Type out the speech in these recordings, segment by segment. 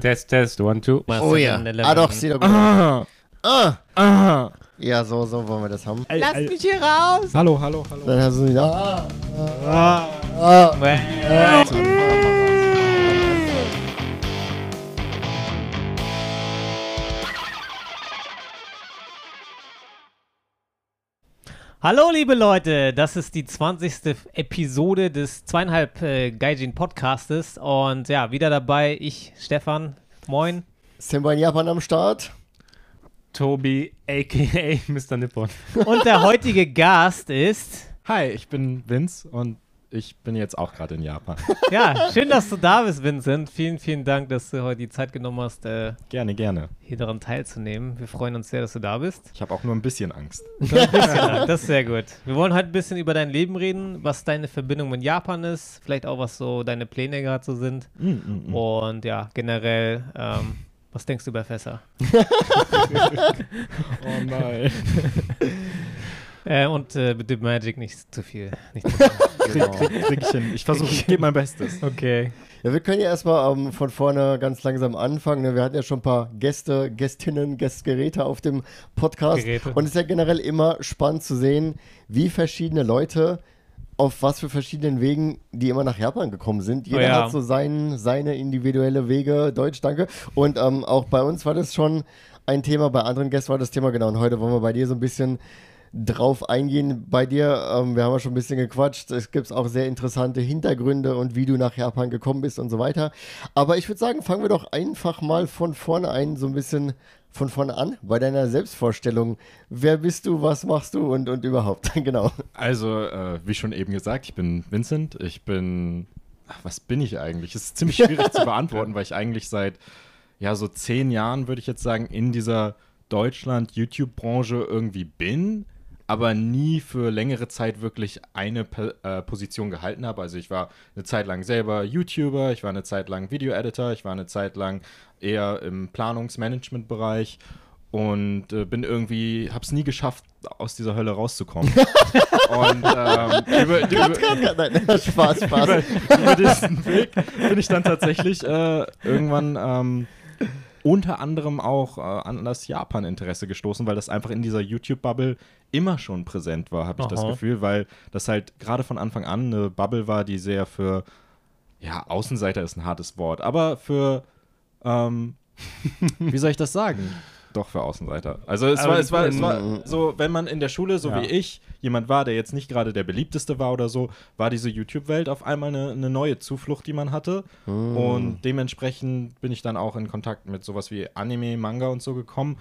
Test, Test, one, two. Oh ja. 7-Eleven. Ah doch, sieht doch gut aus. Ah, Ah. ah. Ja, so, so wollen wir das haben. Ey, Lass ey. mich hier raus! Hallo, hallo, hallo. Dann hast du wieder. Ah. Ah. Ah. Hallo liebe Leute, das ist die 20. Episode des zweieinhalb äh, Gaijin Podcastes und ja, wieder dabei ich, Stefan, moin. Wir in Japan am Start? Tobi, a.k.a. Mr. Nippon. Und der heutige Gast ist, Hi, ich bin Vince und ich bin jetzt auch gerade in Japan. ja, schön, dass du da bist, Vincent. Vielen, vielen Dank, dass du heute die Zeit genommen hast, äh, Gerne, gerne. hier daran teilzunehmen. Wir freuen uns sehr, dass du da bist. Ich habe auch nur ein bisschen Angst. Ein bisschen, ja, das ist sehr gut. Wir wollen heute ein bisschen über dein Leben reden, was deine Verbindung mit Japan ist, vielleicht auch, was so deine Pläne gerade so sind. Mm, mm, mm. Und ja, generell, ähm, was denkst du über Fässer? Oh nein. Äh, und äh, bitte Magic nicht zu viel. Nicht zu viel. Krieg, krieg, krieg ich hin. Ich versuche, ich gebe mein Bestes. Okay. Ja, wir können ja erstmal ähm, von vorne ganz langsam anfangen. Ne? Wir hatten ja schon ein paar Gäste, Gästinnen, Gästgeräte auf dem Podcast. Geräte. Und es ist ja generell immer spannend zu sehen, wie verschiedene Leute auf was für verschiedenen Wegen die immer nach Japan gekommen sind. Jeder Oh ja. hat so sein, seine individuelle Wege. Deutsch, danke. Und ähm, auch bei uns war das schon ein Thema, bei anderen Gästen war das Thema genau. Und heute wollen wir bei dir so ein bisschen drauf eingehen. Bei dir, ähm, wir haben ja schon ein bisschen gequatscht, es gibt auch sehr interessante Hintergründe und wie du nach Japan gekommen bist und so weiter. Aber ich würde sagen, fangen wir doch einfach mal von vorne ein, so ein bisschen von vorne an, bei deiner Selbstvorstellung. Wer bist du, was machst du und, und überhaupt, genau. Also, äh, wie schon eben gesagt, ich bin Vincent. Ich bin. Ach, was bin ich eigentlich? Es ist ziemlich schwierig zu beantworten, weil ich eigentlich seit ja so zehn Jahren, würde ich jetzt sagen, in dieser Deutschland-YouTube-Branche irgendwie bin, aber nie für längere Zeit wirklich eine äh, Position gehalten habe. Also ich war eine Zeit lang selber YouTuber, ich war eine Zeit lang Video-Editor, ich war eine Zeit lang eher im Planungsmanagement-Bereich und äh, bin irgendwie, habe es nie geschafft, aus dieser Hölle rauszukommen. und ähm, über, über, Nein, Spaß, Spaß. über, über diesen Weg bin ich dann tatsächlich äh, irgendwann ähm, unter anderem auch äh, an das Japan-Interesse gestoßen, weil das einfach in dieser YouTube-Bubble immer schon präsent war, habe ich das Aha. Gefühl, weil das halt gerade von Anfang an eine Bubble war, die sehr für, ja, Außenseiter ist ein hartes Wort, aber für, ähm, wie soll ich das sagen? Doch, für Außenseiter. Also es war, es war, es war so, wenn man in der Schule, so Ja. wie ich, jemand war, der jetzt nicht gerade der beliebteste war oder so, war diese YouTube-Welt auf einmal eine, eine neue Zuflucht, die man hatte. Und dementsprechend bin ich dann auch in Kontakt mit sowas wie Anime, Manga und so gekommen.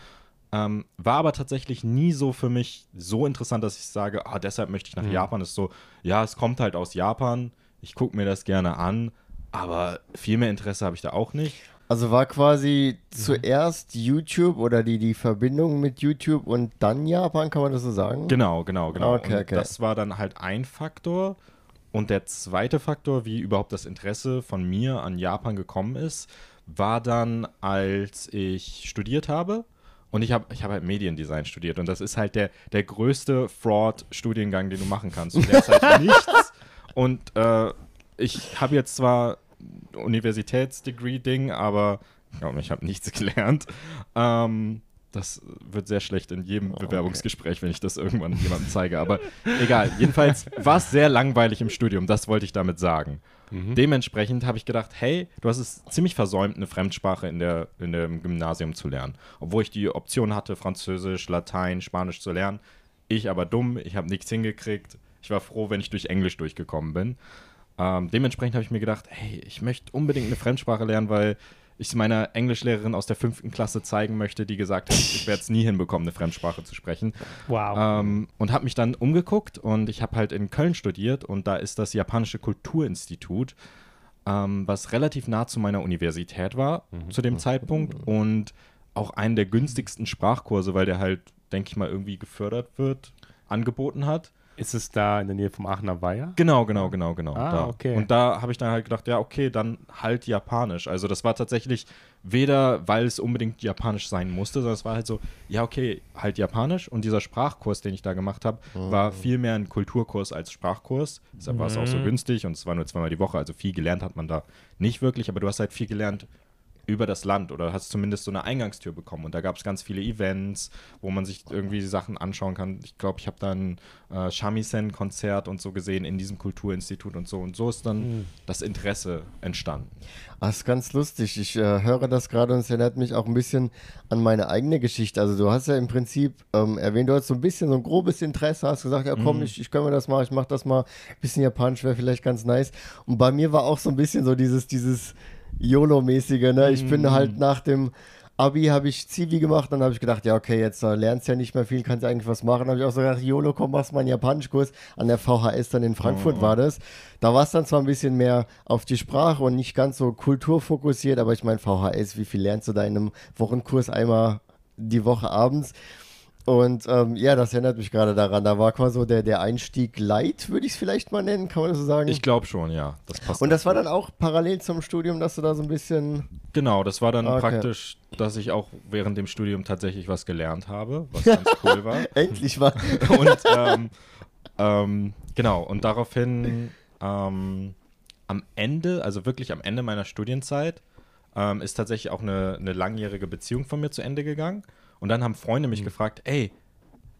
Ähm, war aber tatsächlich nie so für mich so interessant, dass ich sage, ah, deshalb möchte ich nach Japan. Ist so, ja, es kommt halt aus Japan. Ich gucke mir das gerne an. Aber viel mehr Interesse habe ich da auch nicht. Also war quasi zuerst YouTube oder die, die Verbindung mit YouTube und dann Japan, kann man das so sagen? Genau, genau, genau. Okay, und okay. Das war dann halt ein Faktor. Und der zweite Faktor, wie überhaupt das Interesse von mir an Japan gekommen ist, war dann, als ich studiert habe. Und ich habe ich hab halt Mediendesign studiert. Und das ist halt der, der größte Fraud-Studiengang, den du machen kannst. Du lernst halt nichts. Und äh, ich habe jetzt zwar Universitätsdegree-Ding, aber ich glaube, ich habe nichts gelernt. Ähm, das wird sehr schlecht in jedem Bewerbungsgespräch, wenn ich das irgendwann jemandem zeige. Aber egal, jedenfalls war es sehr langweilig im Studium, das wollte ich damit sagen. Dementsprechend habe ich gedacht, hey, du hast es ziemlich versäumt, eine Fremdsprache in der, in dem Gymnasium zu lernen. Obwohl ich die Option hatte, Französisch, Latein, Spanisch zu lernen. Ich aber dumm, ich habe nichts hingekriegt. Ich war froh, wenn ich durch Englisch durchgekommen bin. Ähm, dementsprechend habe ich mir gedacht, hey, ich möchte unbedingt eine Fremdsprache lernen, weil ich es meiner Englischlehrerin aus der fünften Klasse zeigen möchte, die gesagt hat, ich werde es nie hinbekommen, eine Fremdsprache zu sprechen. Wow. Ähm, und habe mich dann umgeguckt und ich habe halt in Köln studiert und da ist das Japanische Kulturinstitut, ähm, was relativ nah zu meiner Universität war zu dem Zeitpunkt und auch einen der günstigsten Sprachkurse, weil der halt, denke ich mal, irgendwie gefördert wird, angeboten hat. Ist es da in der Nähe vom Aachener Weiher? Genau, genau, genau, genau. Ah, da. okay. Und da habe ich dann halt gedacht, ja, okay, dann halt Japanisch. Also das war tatsächlich weder, weil es unbedingt Japanisch sein musste, sondern es war halt so, ja, okay, halt Japanisch. Und dieser Sprachkurs, den ich da gemacht habe, war viel mehr ein Kulturkurs als Sprachkurs. Deshalb war es auch so günstig und es war nur zweimal die Woche. Also viel gelernt hat man da nicht wirklich, aber du hast halt viel gelernt über das Land oder hast zumindest so eine Eingangstür bekommen. Und da gab es ganz viele Events, wo man sich irgendwie Sachen anschauen kann. Ich glaube, ich habe da ein äh, Shamisen-Konzert und so gesehen in diesem Kulturinstitut und so. Und so ist dann Mhm. das Interesse entstanden. Ah, ist ganz lustig. Ich äh, höre das gerade und es erinnert mich auch ein bisschen an meine eigene Geschichte. Also du hast ja im Prinzip ähm, erwähnt, du hast so ein bisschen so ein grobes Interesse, hast gesagt, ja komm, ich, ich kann mir das mal, ich mach das mal, bisschen Japanisch wäre vielleicht ganz nice. Und bei mir war auch so ein bisschen so dieses, dieses YOLO-mäßige, ne? Ich bin halt nach dem Abi habe ich Zivi gemacht, dann habe ich gedacht, ja, okay, jetzt äh, lernst ja nicht mehr viel, kannst eigentlich was machen. habe ich auch so gedacht, YOLO, komm, machst mal einen Japanischkurs. An der VHS dann in Frankfurt war das. Da war es dann zwar ein bisschen mehr auf die Sprache und nicht ganz so kulturfokussiert, aber ich meine, VHS, wie viel lernst du da in einem Wochenkurs einmal die Woche abends? Und ähm, ja, das erinnert mich gerade daran. Da war quasi so der, der Einstieg light, würde ich es vielleicht mal nennen, kann man das so sagen? Ich glaube schon, ja. Das passt. und das war dann auch parallel zum Studium, dass du da so ein bisschen. Genau, das war dann Okay. praktisch, dass ich auch während dem Studium tatsächlich was gelernt habe, was ganz cool war. Endlich war. Und ähm, ähm, genau, und daraufhin ähm, am Ende, also wirklich am Ende meiner Studienzeit, ähm, ist tatsächlich auch eine, eine langjährige Beziehung von mir zu Ende gegangen. Und dann haben Freunde mich gefragt, ey,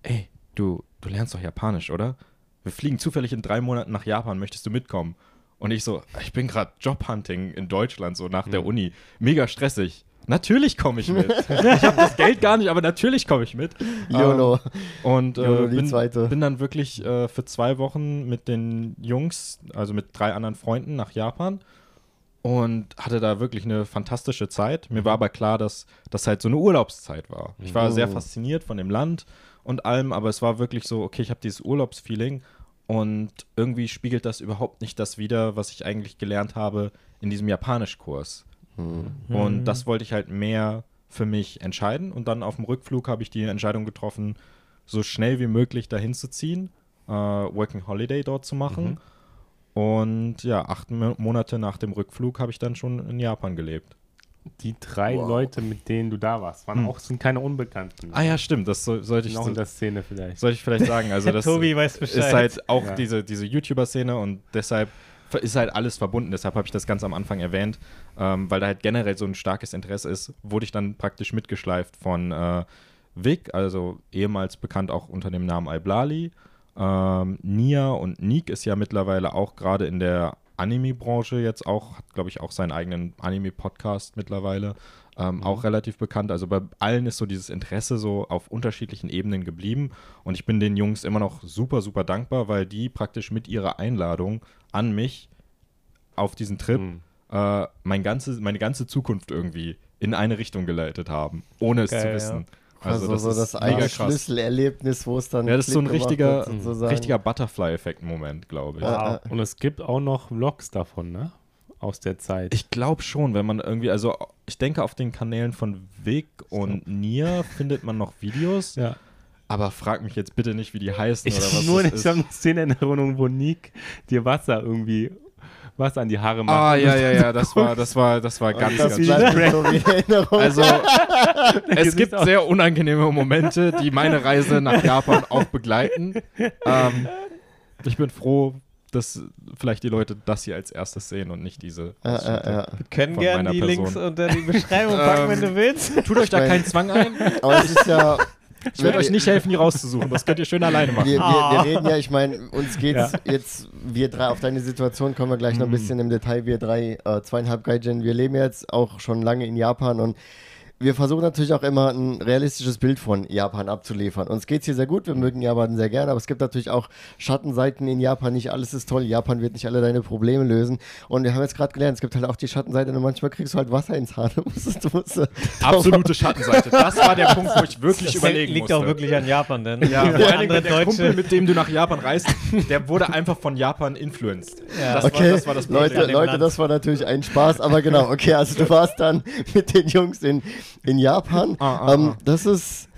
ey, du, du lernst doch Japanisch, oder? Wir fliegen zufällig in drei Monaten nach Japan, möchtest du mitkommen? Und ich so, ich bin gerade Jobhunting in Deutschland, so nach der Uni. Mega stressig. Natürlich komme ich mit. ich habe das Geld gar nicht, aber natürlich komme ich mit. YOLO. Und YOLO, äh, die bin, bin dann wirklich äh, für zwei Wochen mit den Jungs, also mit drei anderen Freunden nach Japan und hatte da wirklich eine fantastische Zeit. Mir war aber klar, dass das halt so eine Urlaubszeit war. Ich war sehr Oh. fasziniert von dem Land und allem, aber es war wirklich so, okay, ich habe dieses Urlaubsfeeling und irgendwie spiegelt das überhaupt nicht das wider, was ich eigentlich gelernt habe in diesem Japanischkurs. Und das wollte ich halt mehr für mich entscheiden. Und dann auf dem Rückflug habe ich die Entscheidung getroffen, so schnell wie möglich dahin zu ziehen, äh, Working Holiday dort zu machen. Und ja, acht Mo- Monate nach dem Rückflug habe ich dann schon in Japan gelebt. Die drei Wow. Leute, mit denen du da warst, waren Hm. auch sind keine Unbekannten. Ah ja, stimmt, das soll, sollte ich Noch so, in der Szene vielleicht. sollte ich vielleicht sagen. Also das Tobi weiß Bescheid. ist halt auch Ja. diese, diese YouTuber-Szene und deshalb ist halt alles verbunden. Deshalb habe ich das ganz am Anfang erwähnt, ähm, weil da halt generell so ein starkes Interesse ist, wurde ich dann praktisch mitgeschleift von äh, Vic, also ehemals bekannt auch unter dem Namen Alblali. Ähm, Nia und Nick ist ja mittlerweile auch gerade in der Anime-Branche jetzt auch, hat glaube ich auch seinen eigenen Anime-Podcast mittlerweile, ähm, auch relativ bekannt. Also bei allen ist so dieses Interesse so auf unterschiedlichen Ebenen geblieben und ich bin den Jungs immer noch super, super dankbar, weil die praktisch mit ihrer Einladung an mich auf diesen Trip Hm. äh, mein ganze, meine ganze Zukunft irgendwie in eine Richtung geleitet haben, ohne es Geil, zu ja. Also, Also, so das ist eine. Schlüsselerlebnis, wo es dann. Ja, das ist so ein richtiger, richtiger Butterfly-Effekt-Moment, glaube ich. Ja. Wow. Und es gibt auch noch Vlogs davon, ne? Aus der Zeit. Ich glaube schon, wenn man irgendwie, also ich denke, auf den Kanälen von Vic und Nia findet man noch Videos, ja. aber frag mich jetzt bitte nicht, wie die heißen Ich oder habe was nur das ich ist. hab eine Szene in Erinnerung, wo Nick dir Wasser irgendwie Wasser an die Haare macht. Ah, ja, ja, ja, das war, das war, das war ganz, das ganz schlimm. Also, es gibt sehr unangenehme Momente, die meine Reise nach Japan auch begleiten. Ähm, ich bin froh, dass vielleicht die Leute das hier als erstes sehen und nicht diese. ja, Ausschnitte. ja, ja. können gerne die Person. Links unter die Beschreibung packen, wenn du willst. Tut euch da keinen Zwang ein. Aber es ist ja. Ich werde euch nicht helfen, die rauszusuchen. Das könnt ihr schön alleine machen. Wir, wir, Ah. wir reden ja, ich meine, uns geht's Ja. jetzt, wir drei, auf deine Situation kommen wir gleich noch ein bisschen im Detail. Wir drei, äh, zweieinhalb Gaijin, wir leben jetzt auch schon lange in Japan und wir versuchen natürlich auch immer ein realistisches Bild von Japan abzuliefern. Uns geht's hier sehr gut, wir mögen Japan sehr gerne, aber es gibt natürlich auch Schattenseiten in Japan. Nicht alles ist toll. Japan wird nicht alle deine Probleme lösen. Und wir haben jetzt gerade gelernt, es gibt halt auch die Schattenseite und manchmal kriegst du halt Wasser ins Haar. Musst, du musst, Absolute Schattenseite. Das war der Punkt, wo ich wirklich Das überlegen liegt musste. auch wirklich an Japan, denn Ja, vor der andere der Kumpel, Deutsche. mit dem du nach Japan reist, der wurde einfach von Japan influenced. Ja. Das, Okay, war, das war das Problem. Leute, Leute Land. das war natürlich ein Spaß, aber genau, okay, also du warst dann mit den Jungs in, in Japan. Ah, ah, ähm, ah. Das ist,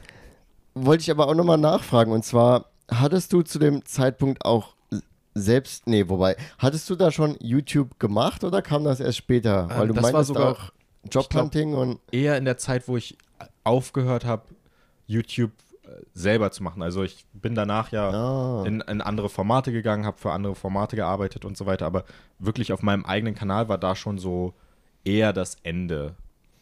wollte ich aber auch nochmal nachfragen, und zwar, hattest du zu dem Zeitpunkt auch selbst, nee, wobei, hattest du da schon YouTube gemacht oder kam das erst später? Weil Ähm, du das war meintest sogar- auch Jobhunting und, eher in der Zeit, wo ich aufgehört habe, YouTube äh, selber zu machen. Also ich bin danach ja Ah. in, in andere Formate gegangen, habe für andere Formate gearbeitet und so weiter, aber wirklich auf meinem eigenen Kanal war da schon so eher das Ende.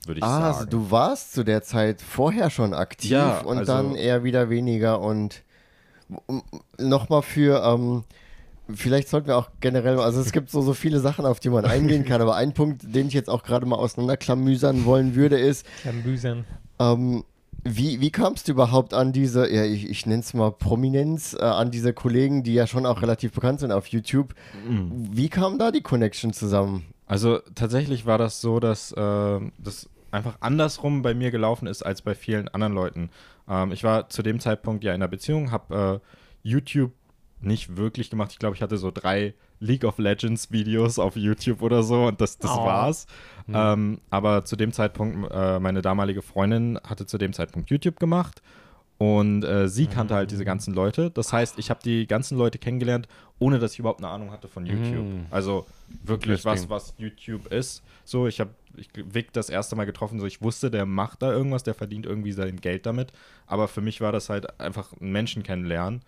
Würde ich Ah, sagen. also du warst zu der Zeit vorher schon aktiv Ja, und also- dann eher wieder weniger und nochmal für, ähm, vielleicht sollten wir auch generell, also es gibt so, so viele Sachen, auf die man eingehen kann, aber ein Punkt, den ich jetzt auch gerade mal auseinanderklamüsern wollen würde, ist, Ambüsern. ähm, wie, wie kamst du überhaupt an diese, ja, ich, ich nenne es mal Prominenz, äh, an diese Kollegen, die ja schon auch relativ bekannt sind auf YouTube? Wie kam da die Connection zusammen? Also tatsächlich war das so, dass äh, das einfach andersrum bei mir gelaufen ist als bei vielen anderen Leuten. Ähm, ich war zu dem Zeitpunkt ja in einer Beziehung, habe äh, YouTube nicht wirklich gemacht. Ich glaube, ich hatte so drei League of Legends Videos auf YouTube oder so und das, das Oh. war's. Ähm, aber zu dem Zeitpunkt, äh, meine damalige Freundin hatte zu dem Zeitpunkt YouTube gemacht und äh, sie kannte halt diese ganzen Leute. Das heißt, ich habe die ganzen Leute kennengelernt, ohne dass ich überhaupt eine Ahnung hatte von YouTube. Mhm. Also wirklich was, was YouTube ist. So, ich habe ich, Vic das erste Mal getroffen, so ich wusste, der macht da irgendwas, der verdient irgendwie sein Geld damit. Aber für mich war das halt einfach einen Menschen kennenlernen.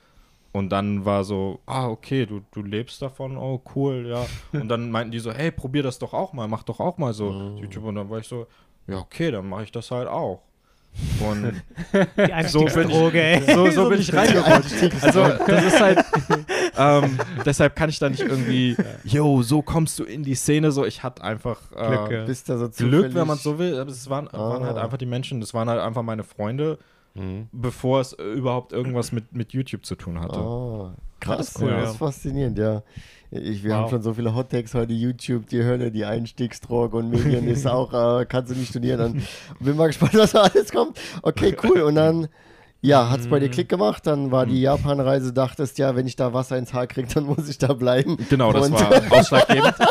Und dann war so, ah, okay, du, du lebst davon, oh, cool, ja. Und dann meinten die so, hey, probier das doch auch mal, mach doch auch mal so YouTube. Und dann war ich so, ja, okay, dann mache ich das halt auch. Und Die So bin ich- Einstiegsdroge, ey. so, so bin ich reingerutscht. Also, das ist halt, ähm, deshalb kann ich da nicht irgendwie, yo, so kommst du in die Szene, so, ich hatte einfach äh, Glück, ja. Bist da so Glück, wenn man so will, aber es waren, waren halt Ah. einfach die Menschen, das waren halt einfach meine Freunde, Mhm. bevor es überhaupt irgendwas mit, mit YouTube zu tun hatte. Ah, krass, Das ist cool, ja. das ist faszinierend, ja. Ich, wir Wow. haben schon so viele Hottakes heute, YouTube, die Hölle, die Einstiegsdroge und Medien ist auch, äh, kannst du nicht studieren. Dann bin mal gespannt, was da alles kommt. Okay, cool. Und dann, ja, hat es bei dir Klick gemacht, dann war die Japan-Reise, dachtest, ja, wenn ich da Wasser ins Haar kriege, dann muss ich da bleiben. Genau, das Und- war ausschlaggebend.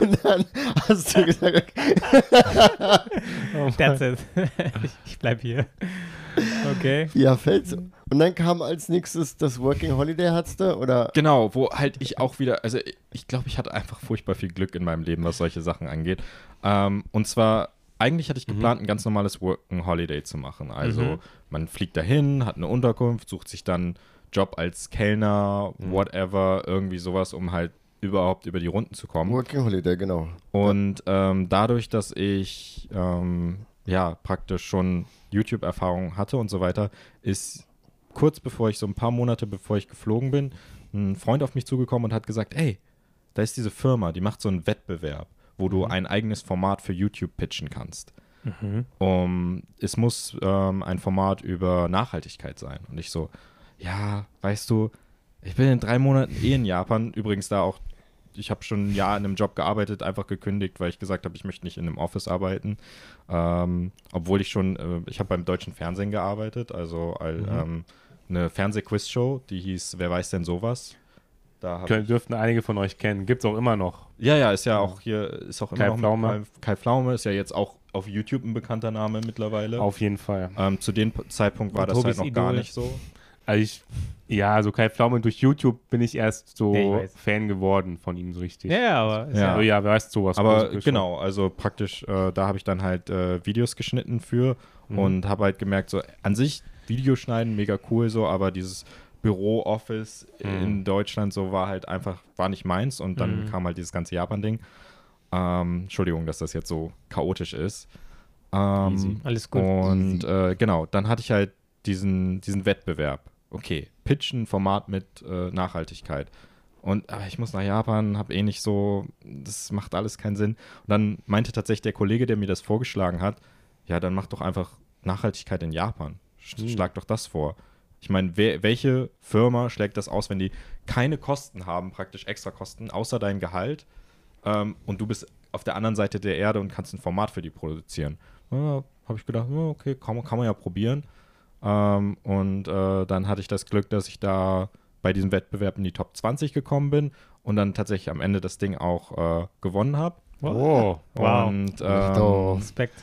Und dann hast du gesagt, okay, That's it. ich, ich bleib hier. Okay. ja, fällt's. Und dann kam als nächstes das Working Holiday, hattest du? Oder? Genau, wo halt ich auch wieder, also ich glaube, ich hatte einfach furchtbar viel Glück in meinem Leben, was solche Sachen angeht. Ähm, und zwar, eigentlich hatte ich geplant, ein ganz normales Working Holiday zu machen. Also Mhm. man fliegt dahin, hat eine Unterkunft, sucht sich dann Job als Kellner, whatever, irgendwie sowas, um halt überhaupt über die Runden zu kommen. Working Holiday, genau. Und ähm, dadurch, dass ich ähm, ja praktisch schon YouTube-Erfahrung hatte und so weiter, ist kurz bevor ich so ein paar Monate bevor ich geflogen bin, ein Freund auf mich zugekommen und hat gesagt, ey, da ist diese Firma, die macht so einen Wettbewerb, wo du ein eigenes Format für YouTube pitchen kannst. Um, es muss ähm, ein Format über Nachhaltigkeit sein. Und ich so, ja, weißt du, ich bin in drei Monaten eh in Japan. Übrigens da auch, ich habe schon ein Jahr in einem Job gearbeitet, einfach gekündigt, weil ich gesagt habe, ich möchte nicht in einem Office arbeiten. Ähm, obwohl ich schon, äh, ich habe beim deutschen Fernsehen gearbeitet, also all, ähm, eine Fernsehquiz-Show, die hieß Wer weiß denn sowas? Da Können, dürften einige von euch kennen. Gibt es auch immer noch. ja, ja, ist ja auch hier, ist auch immer Kai noch Pflaume. Kai, Kai Pflaume, ist ja jetzt auch auf YouTube ein bekannter Name mittlerweile. Auf jeden Fall. Ähm, zu dem Zeitpunkt war Und das halt Tobis noch gar Idol. nicht so. Also ich, ja, also Kai Pflaume durch YouTube bin ich erst so Ja, ich. Fan geworden von ihm so richtig. Ja, ja, aber ist Ja. ja. Also ja, wer weiß sowas. Aber genau, also praktisch, äh, da habe ich dann halt äh, Videos geschnitten für Mhm. und habe halt gemerkt, so an sich Videoschneiden mega cool so, aber dieses Büro-Office Mhm. in Deutschland so war halt einfach, war nicht meins und dann Mhm. kam halt dieses ganze Japan-Ding. Ähm, Entschuldigung, dass das jetzt so chaotisch ist. Ähm, Easy. Alles gut. Und äh, genau, dann hatte ich halt diesen, diesen Wettbewerb. Okay, pitchen Format mit äh, Nachhaltigkeit. Und aber ich muss nach Japan, habe eh nicht so, das macht alles keinen Sinn. Und dann meinte tatsächlich der Kollege, der mir das vorgeschlagen hat, ja, dann mach doch einfach Nachhaltigkeit in Japan. Hm. Schlag doch das vor. Ich meine, welche Firma schlägt das aus, wenn die keine Kosten haben, praktisch extra Kosten, außer dein Gehalt ähm, und du bist auf der anderen Seite der Erde und kannst ein Format für die produzieren? Ja, Habe ich gedacht, okay, kann kann man ja probieren. Ähm, und äh, dann hatte ich das Glück, dass ich da bei diesem Wettbewerb in die Top 20 gekommen bin und dann tatsächlich am Ende das Ding auch äh, gewonnen habe. Oh, Wow. Und ähm, Respekt.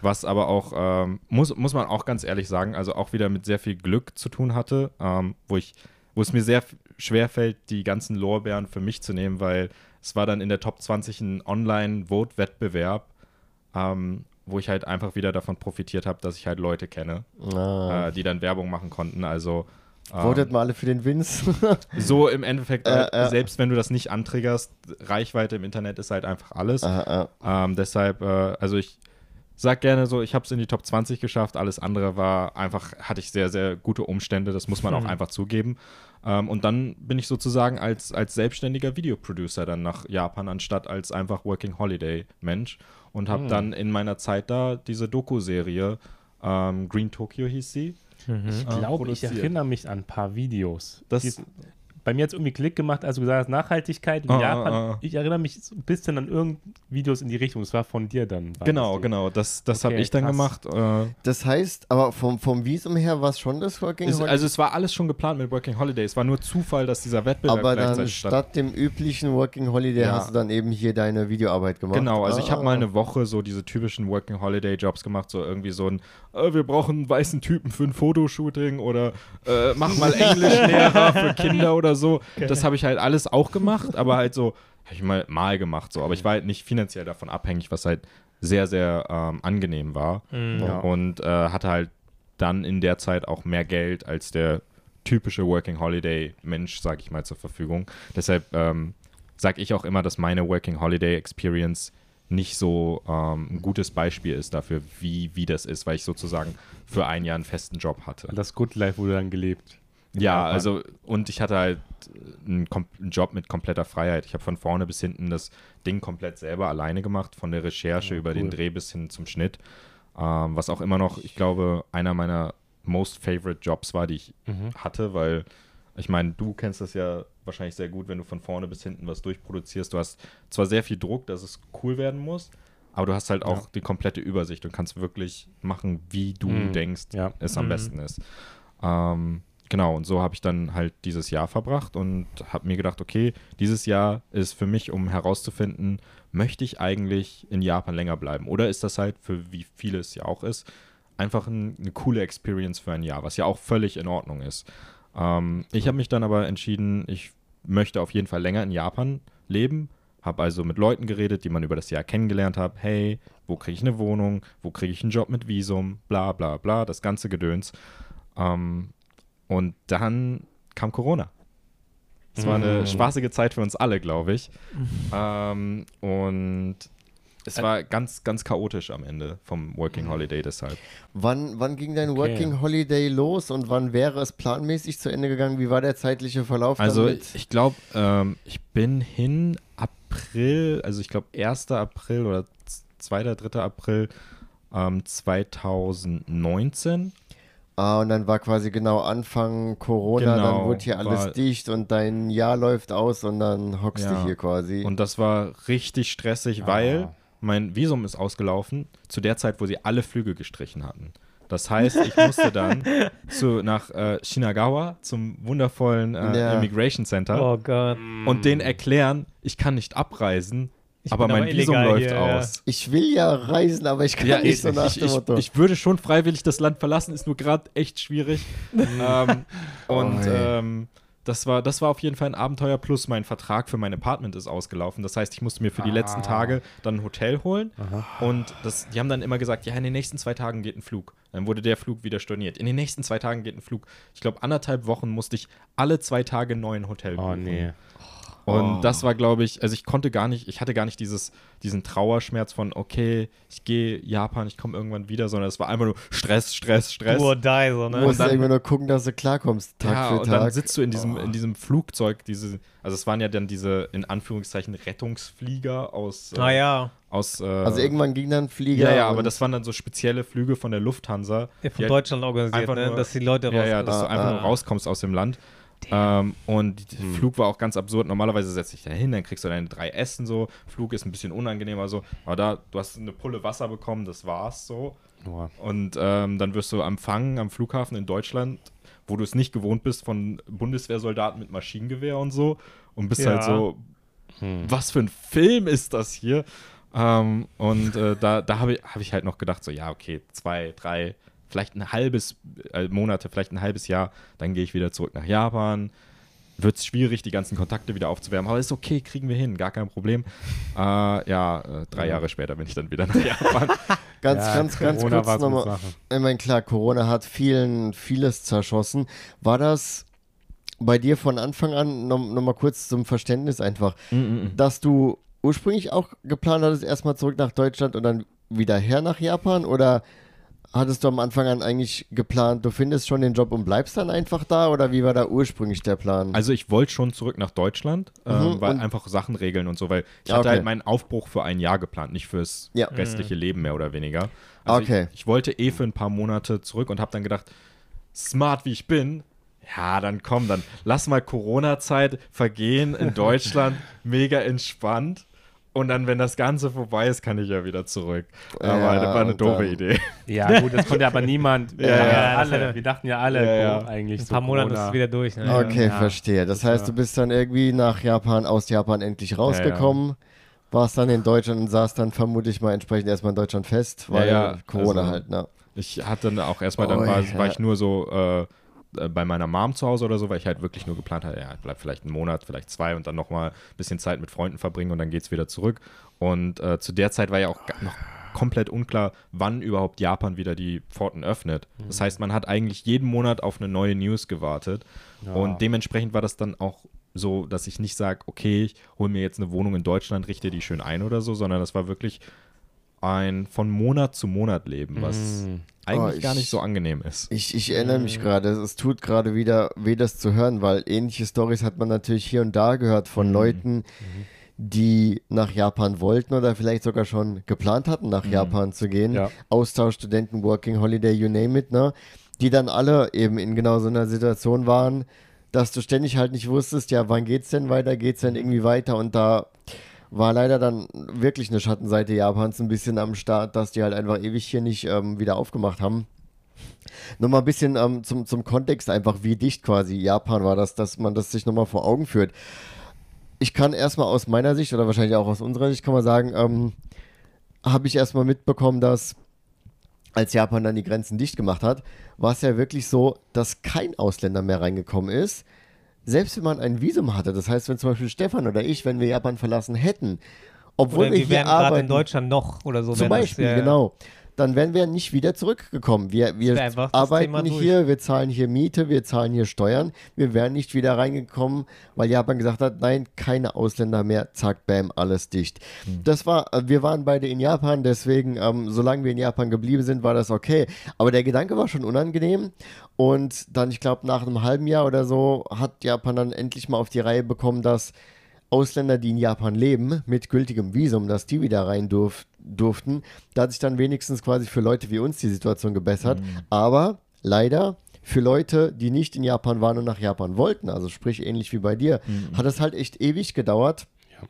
was aber auch, ähm, muss, muss man auch ganz ehrlich sagen, also auch wieder mit sehr viel Glück zu tun hatte, ähm, wo ich, wo es mir sehr schwer fällt, die ganzen Lorbeeren für mich zu nehmen, weil es war dann in der Top 20 ein Online-Vote-Wettbewerb, ähm, wo ich halt einfach wieder davon profitiert habe, dass ich halt Leute kenne, Ah. äh, die dann Werbung machen konnten. Also Votet mal alle für den Vince. So im Endeffekt, Äh, äh, selbst wenn du das nicht antriggerst, Reichweite im Internet ist halt einfach alles. Ähm, deshalb, äh, also ich sag gerne so, ich habe es in die Top 20 geschafft. Alles andere war einfach, hatte ich sehr, sehr gute Umstände. Das muss man auch einfach zugeben. Ähm, und dann bin ich sozusagen als, als selbstständiger Videoproducer dann nach Japan, anstatt als einfach Working Holiday Mensch. Und habe dann in meiner Zeit da diese Doku-Serie, ähm, Green Tokyo hieß sie. Ich äh, glaube, ich erinnere mich an ein paar Videos. Das- Die- bei mir hat es irgendwie Klick gemacht, als du gesagt hast, Nachhaltigkeit in Ah, Japan. ah, ah. Ich erinnere mich so ein bisschen an irgendein Videos in die Richtung. Das war von dir dann. Genau, das genau. Das, das Okay, habe ich dann krass. gemacht. Äh, Das heißt, aber vom, vom Visum her war es schon das Working es, Holiday? also es war alles schon geplant mit Working Holiday. Es war nur Zufall, dass dieser Wettbewerb aber dann statt dem üblichen Working Holiday Ja. hast du dann eben hier deine Videoarbeit gemacht. Genau, also ich habe Ah. mal eine Woche so diese typischen Working Holiday Jobs gemacht, so irgendwie so ein, äh, wir brauchen einen weißen Typen für ein Fotoshooting oder äh, mach mal Englischlehrer für Kinder oder so. Das habe ich halt alles auch gemacht, aber halt so, habe ich mal mal gemacht so, aber ich war halt nicht finanziell davon abhängig, was halt sehr, sehr ähm, angenehm war Ja. und äh, hatte halt dann in der Zeit auch mehr Geld als der typische Working Holiday Mensch, sage ich mal, zur Verfügung. Deshalb ähm, sage ich auch immer, dass meine Working Holiday Experience nicht so ähm, ein gutes Beispiel ist dafür, wie, wie das ist, weil ich sozusagen für ein Jahr einen festen Job hatte. Das Good Life wurde dann gelebt. Ja, Japan. also und ich hatte halt einen, kom- einen Job mit kompletter Freiheit. Ich habe von vorne bis hinten das Ding komplett selber alleine gemacht, von der Recherche Ja, über cool. den Dreh bis hin zum Schnitt. Ähm, was auch immer noch, ich glaube, einer meiner most favorite Jobs war, die ich Mhm. hatte, weil ich meine, du kennst das ja wahrscheinlich sehr gut, wenn du von vorne bis hinten was durchproduzierst. Du hast zwar sehr viel Druck, dass es cool werden muss, aber du hast halt auch Ja. die komplette Übersicht und kannst wirklich machen, wie du Mhm. denkst, Ja. es am Mhm. besten ist. Ähm, genau, und so habe ich dann halt dieses Jahr verbracht und habe mir gedacht, okay, dieses Jahr ist für mich, um herauszufinden, möchte ich eigentlich in Japan länger bleiben? Oder ist das halt, für wie viele es ja auch ist, einfach ein, eine coole Experience für ein Jahr, was ja auch völlig in Ordnung ist. Ähm, ich habe mich dann aber entschieden, ich möchte auf jeden Fall länger in Japan leben. Habe also mit Leuten geredet, die man über das Jahr kennengelernt hat. Hey, wo kriege ich eine Wohnung? Wo kriege ich einen Job mit Visum? Bla bla bla, das ganze Gedöns. Ähm, und dann kam Corona. Es war eine Mm. spaßige Zeit für uns alle, glaube ich. Ähm, und es war ganz, ganz chaotisch am Ende vom Working Holiday deshalb. Wann, wann ging dein Okay. Working Holiday los und wann wäre es planmäßig zu Ende gegangen? Wie war der zeitliche Verlauf Also damit? ich glaube, ähm, ich bin hin April, also ich glaube 1. April oder 2. 3. April ähm, 2019. Ah, und dann war quasi genau Anfang Corona, dann Genau, wurde hier alles war- dicht und dein Jahr läuft aus und dann hockst Ja. du hier quasi. Und das war richtig stressig, Ah. weil mein Visum ist ausgelaufen zu der Zeit, wo sie alle Flüge gestrichen hatten. Das heißt, ich musste dann zu, nach äh, Shinagawa zum wundervollen äh, Ja. Immigration Center Oh Gott. und denen erklären, ich kann nicht abreisen, Ich aber mein aber Visum läuft hier, ja. aus. ich will ja reisen, aber ich kann Ja, nicht ich, so nach ich, dem ich, Motto. ich würde schon freiwillig das Land verlassen, ist nur gerade echt schwierig. ähm, und Oh, ähm, das, war, das war auf jeden Fall ein Abenteuer, plus mein Vertrag für mein Apartment ist ausgelaufen. Das heißt, ich musste mir für die Ah. letzten Tage dann ein Hotel holen. Und das, die haben dann immer gesagt, ja, in den nächsten zwei Tagen geht ein Flug. Dann wurde der Flug wieder storniert. In den nächsten zwei Tagen geht ein Flug. Ich glaube, anderthalb Wochen musste ich alle zwei Tage einen neuen Hotel Oh buchen. nee. Und Oh. das war, glaube ich, also ich konnte gar nicht, ich hatte gar nicht dieses, diesen Trauerschmerz von, okay, ich gehe Japan, ich komme irgendwann wieder, sondern es war einfach nur Stress, Stress, Stress. Or die, so, Du ne? musst dann- irgendwie nur gucken, dass du klarkommst, Tag ja, für und Tag. dann sitzt du in diesem, Oh. in diesem Flugzeug, diese, also es waren ja dann diese, in Anführungszeichen, Rettungsflieger aus, äh, Ah ja. aus äh, also irgendwann ging dann ein Flieger. ja, ja, aber und- das waren dann so spezielle Flüge von der Lufthansa. ja von die- Deutschland organisiert, einfach ne? nur- dass die Leute Ja, ja, rauskommen. dass du Ah, einfach ah. nur rauskommst aus dem Land. Ähm, und der Hm. Flug war auch ganz absurd. Normalerweise setzt dich da hin, dann kriegst du deine drei Essen so. Flug ist ein bisschen unangenehmer so. Aber da, du hast eine Pulle Wasser bekommen, das war's so. Boah. Und ähm, dann wirst du empfangen am Flughafen in Deutschland, wo du es nicht gewohnt bist von Bundeswehrsoldaten mit Maschinengewehr und so. Und bist Ja. halt so, Hm. was für ein Film ist das hier? Ähm, und äh, da, da habe ich, hab ich halt noch gedacht, so, ja, okay, zwei, drei, vielleicht ein halbes äh, Monate, vielleicht ein halbes Jahr, dann gehe ich wieder zurück nach Japan. wird es schwierig, die ganzen Kontakte wieder aufzuwärmen. Aber ist okay, kriegen wir hin, gar kein Problem. Äh, ja, äh, drei Jahre später bin ich dann wieder nach Japan. Ganz, Ja, ganz, ganz Corona kurz nochmal. Ich meine, klar, Corona hat vielen, vieles zerschossen. War das bei dir von Anfang an, nochmal noch mal kurz zum Verständnis einfach, dass du ursprünglich auch geplant hattest, erstmal zurück nach Deutschland und dann wieder her nach Japan? Oder hattest du am Anfang an eigentlich geplant, du findest schon den Job und bleibst dann einfach da? Oder wie war da ursprünglich der Plan? Also ich wollte schon zurück nach Deutschland, Mhm, ähm, weil einfach Sachen regeln und so, weil ich Ja, hatte okay. halt meinen Aufbruch für ein Jahr geplant, nicht fürs Ja. restliche Leben mehr oder weniger. Also Okay. ich, ich wollte eh für ein paar Monate zurück und habe dann gedacht, smart wie ich bin, ja, dann komm, dann lass mal Corona-Zeit vergehen in Deutschland, mega entspannt. Und dann, wenn das Ganze vorbei ist, kann ich ja wieder zurück. Aber Ja, das war eine doofe dann- Idee. Ja, gut, das konnte aber niemand. Ja, Ja, ja, alle. Wir dachten ja alle Ja, ja. Co- eigentlich Ein so. paar Monate ist es wieder durch. Ne? Okay, Ja. verstehe. Das heißt, du bist dann irgendwie nach Japan, aus Japan endlich rausgekommen, warst dann in Deutschland und saß dann vermutlich mal entsprechend erstmal in Deutschland fest, weil ja, Corona also- halt, ne? Ich hatte dann auch erstmal, dann Oh, war, ja. war ich nur so äh, bei meiner Mom zu Hause oder so, weil ich halt wirklich nur geplant hatte, ja, ich bleib vielleicht einen Monat, vielleicht zwei und dann nochmal ein bisschen Zeit mit Freunden verbringen und dann geht's wieder zurück. Und äh, zu der Zeit war ja auch noch komplett unklar, wann überhaupt Japan wieder die Pforten öffnet. Das heißt, man hat eigentlich jeden Monat auf eine neue News gewartet Ja. und dementsprechend war das dann auch so, dass ich nicht sage, okay, ich hole mir jetzt eine Wohnung in Deutschland, richte die schön ein oder so, sondern das war wirklich ein von Monat zu Monat leben, was Mm. eigentlich Oh, gar ich- nicht so angenehm ist. Ich, ich erinnere mich gerade, es tut gerade wieder weh, das zu hören, weil ähnliche Stories hat man natürlich hier und da gehört von Mhm. Leuten, die nach Japan wollten oder vielleicht sogar schon geplant hatten, nach Japan zu gehen. Ja. Austauschstudenten, Working Holiday, you name it, ne? Die dann alle eben in genau so einer Situation waren, dass du ständig halt nicht wusstest, ja, wann geht's denn weiter, geht's denn irgendwie weiter und da war leider dann wirklich eine Schattenseite Japans ein bisschen am Start, dass die halt einfach ewig hier nicht ähm, wieder aufgemacht haben. Nochmal ein bisschen ähm, zum, zum Kontext einfach, wie dicht quasi Japan war, dass, dass man das sich nochmal vor Augen führt. Ich kann erstmal aus meiner Sicht oder wahrscheinlich auch aus unserer Sicht kann man sagen, ähm, habe ich erstmal mitbekommen, dass als Japan dann die Grenzen dicht gemacht hat, war es ja wirklich so, dass kein Ausländer mehr reingekommen ist. Selbst wenn man ein Visum hatte, das heißt, wenn zum Beispiel Stefan oder ich, wenn wir Japan verlassen hätten, obwohl Oder wir wir hier wären gerade arbeiten, in Deutschland noch oder so. zum wären das, Beispiel, ja, genau. Dann wären wir nicht wieder zurückgekommen. Wir, wir arbeiten hier, wir zahlen hier Miete, wir zahlen hier Steuern. Wir wären nicht wieder reingekommen, weil Japan gesagt hat, nein, keine Ausländer mehr, zack, bam, alles dicht. Hm. Das war, äh, wir waren beide in Japan, deswegen, ähm, solange wir in Japan geblieben sind, war das okay. Aber der Gedanke war schon unangenehm. Und dann, ich glaube, nach einem halben Jahr oder so hat Japan dann endlich mal auf die Reihe bekommen, dass Ausländer, die in Japan leben, mit gültigem Visum, dass die wieder rein durf durften. Da hat sich dann wenigstens quasi für Leute wie uns die Situation gebessert. Aber leider für Leute, die nicht in Japan waren und nach Japan wollten, also sprich ähnlich wie bei dir, hat es halt echt ewig gedauert. Ja.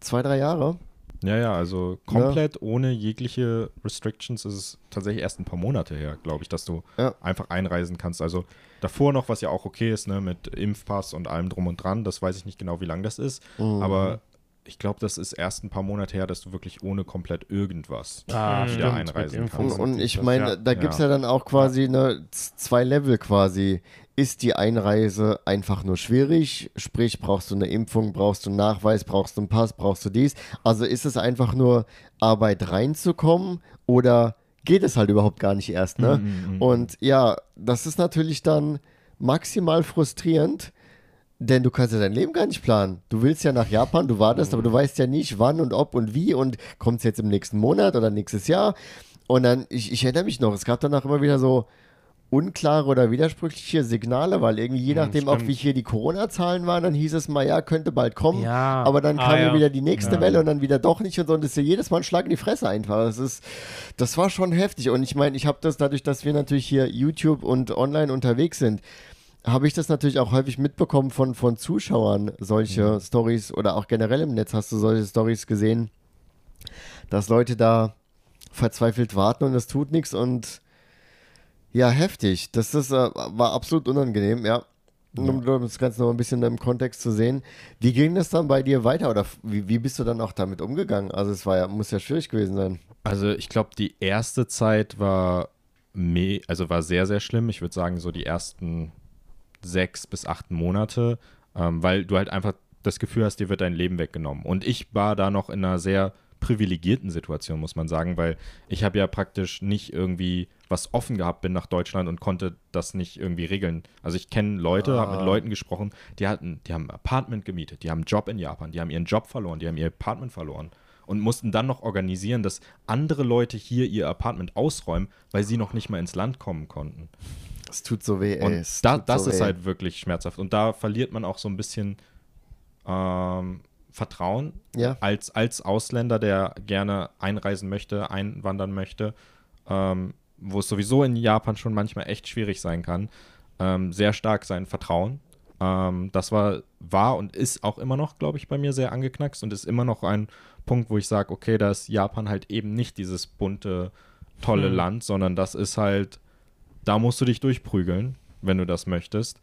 Zwei, drei Jahre. Ja, ja, also komplett ohne jegliche Restrictions ist es tatsächlich erst ein paar Monate her, glaube ich, dass du Ja. einfach einreisen kannst. Also davor noch, was ja auch okay ist, ne, mit Impfpass und allem drum und dran, das weiß ich nicht genau, wie lang das ist, Mhm. aber ich glaube, das ist erst ein paar Monate her, dass du wirklich ohne komplett irgendwas Ah, Mhm. stimmt, wieder einreisen kannst. und und ich meine, ja. da gibt es Ja. ja dann auch quasi eine zwei Level quasi. Ist die Einreise einfach nur schwierig? Sprich, brauchst du eine Impfung, brauchst du einen Nachweis, brauchst du einen Pass, brauchst du dies? Also ist es einfach nur Arbeit reinzukommen oder geht es halt überhaupt gar nicht erst, ne? Mhm, Und ja, das ist natürlich dann maximal frustrierend, denn du kannst ja dein Leben gar nicht planen. Du willst ja nach Japan, du wartest, aber du weißt ja nicht, wann und ob und wie und kommt es jetzt im nächsten Monat oder nächstes Jahr. Und dann, ich, ich erinnere mich noch, es gab danach immer wieder so unklare oder widersprüchliche Signale, weil irgendwie je Hm, nachdem auch wie hier die Corona-Zahlen waren, dann hieß es mal, ja, könnte bald kommen. Ja. Aber dann Ah, kam ja ja. wieder die nächste Ja. Welle und dann wieder doch nicht und so. Und das ist ja jedes Mal ein Schlag in die Fresse einfach. Das ist, das war schon heftig. Und ich meine, ich habe das dadurch, dass wir natürlich hier YouTube und online unterwegs sind, habe ich das natürlich auch häufig mitbekommen von, von Zuschauern, solche Stories oder auch generell im Netz hast du solche Stories gesehen, dass Leute da verzweifelt warten und es tut nichts und ja, heftig. Das ist, äh, war absolut unangenehm, ja. Um das Ganze noch ein bisschen im Kontext zu sehen. Wie ging das dann bei dir weiter oder wie, wie bist du dann auch damit umgegangen? Also es war ja, muss ja schwierig gewesen sein. Also ich glaube, die erste Zeit war also war sehr, sehr schlimm. Ich würde sagen, so die ersten sechs bis acht Monate ähm, weil du halt einfach das Gefühl hast, dir wird dein Leben weggenommen. Und ich war da noch in einer sehr privilegierten Situation, muss man sagen, weil ich habe ja praktisch nicht irgendwie was offen gehabt, bin nach Deutschland und konnte das nicht irgendwie regeln. Also ich kenne Leute, Ah. habe mit Leuten gesprochen, die hatten, die haben ein Apartment gemietet, die haben einen Job in Japan, die haben ihren Job verloren, die haben ihr Apartment verloren und mussten dann noch organisieren, dass andere Leute hier ihr Apartment ausräumen, weil sie noch nicht mal ins Land kommen konnten. Es tut so weh, ey. Und da, das so ist weh. halt wirklich schmerzhaft. Und da verliert man auch so ein bisschen ähm, Vertrauen Ja. als, als Ausländer, der gerne einreisen möchte, einwandern möchte, ähm, wo es sowieso in Japan schon manchmal echt schwierig sein kann, ähm, sehr stark sein Vertrauen. Ähm, das war, war und ist auch immer noch, glaube ich, bei mir sehr angeknackst und ist immer noch ein Punkt, wo ich sage, okay, da ist Japan halt eben nicht dieses bunte, tolle Hm. Land, sondern das ist halt, da musst du dich durchprügeln, wenn du das möchtest.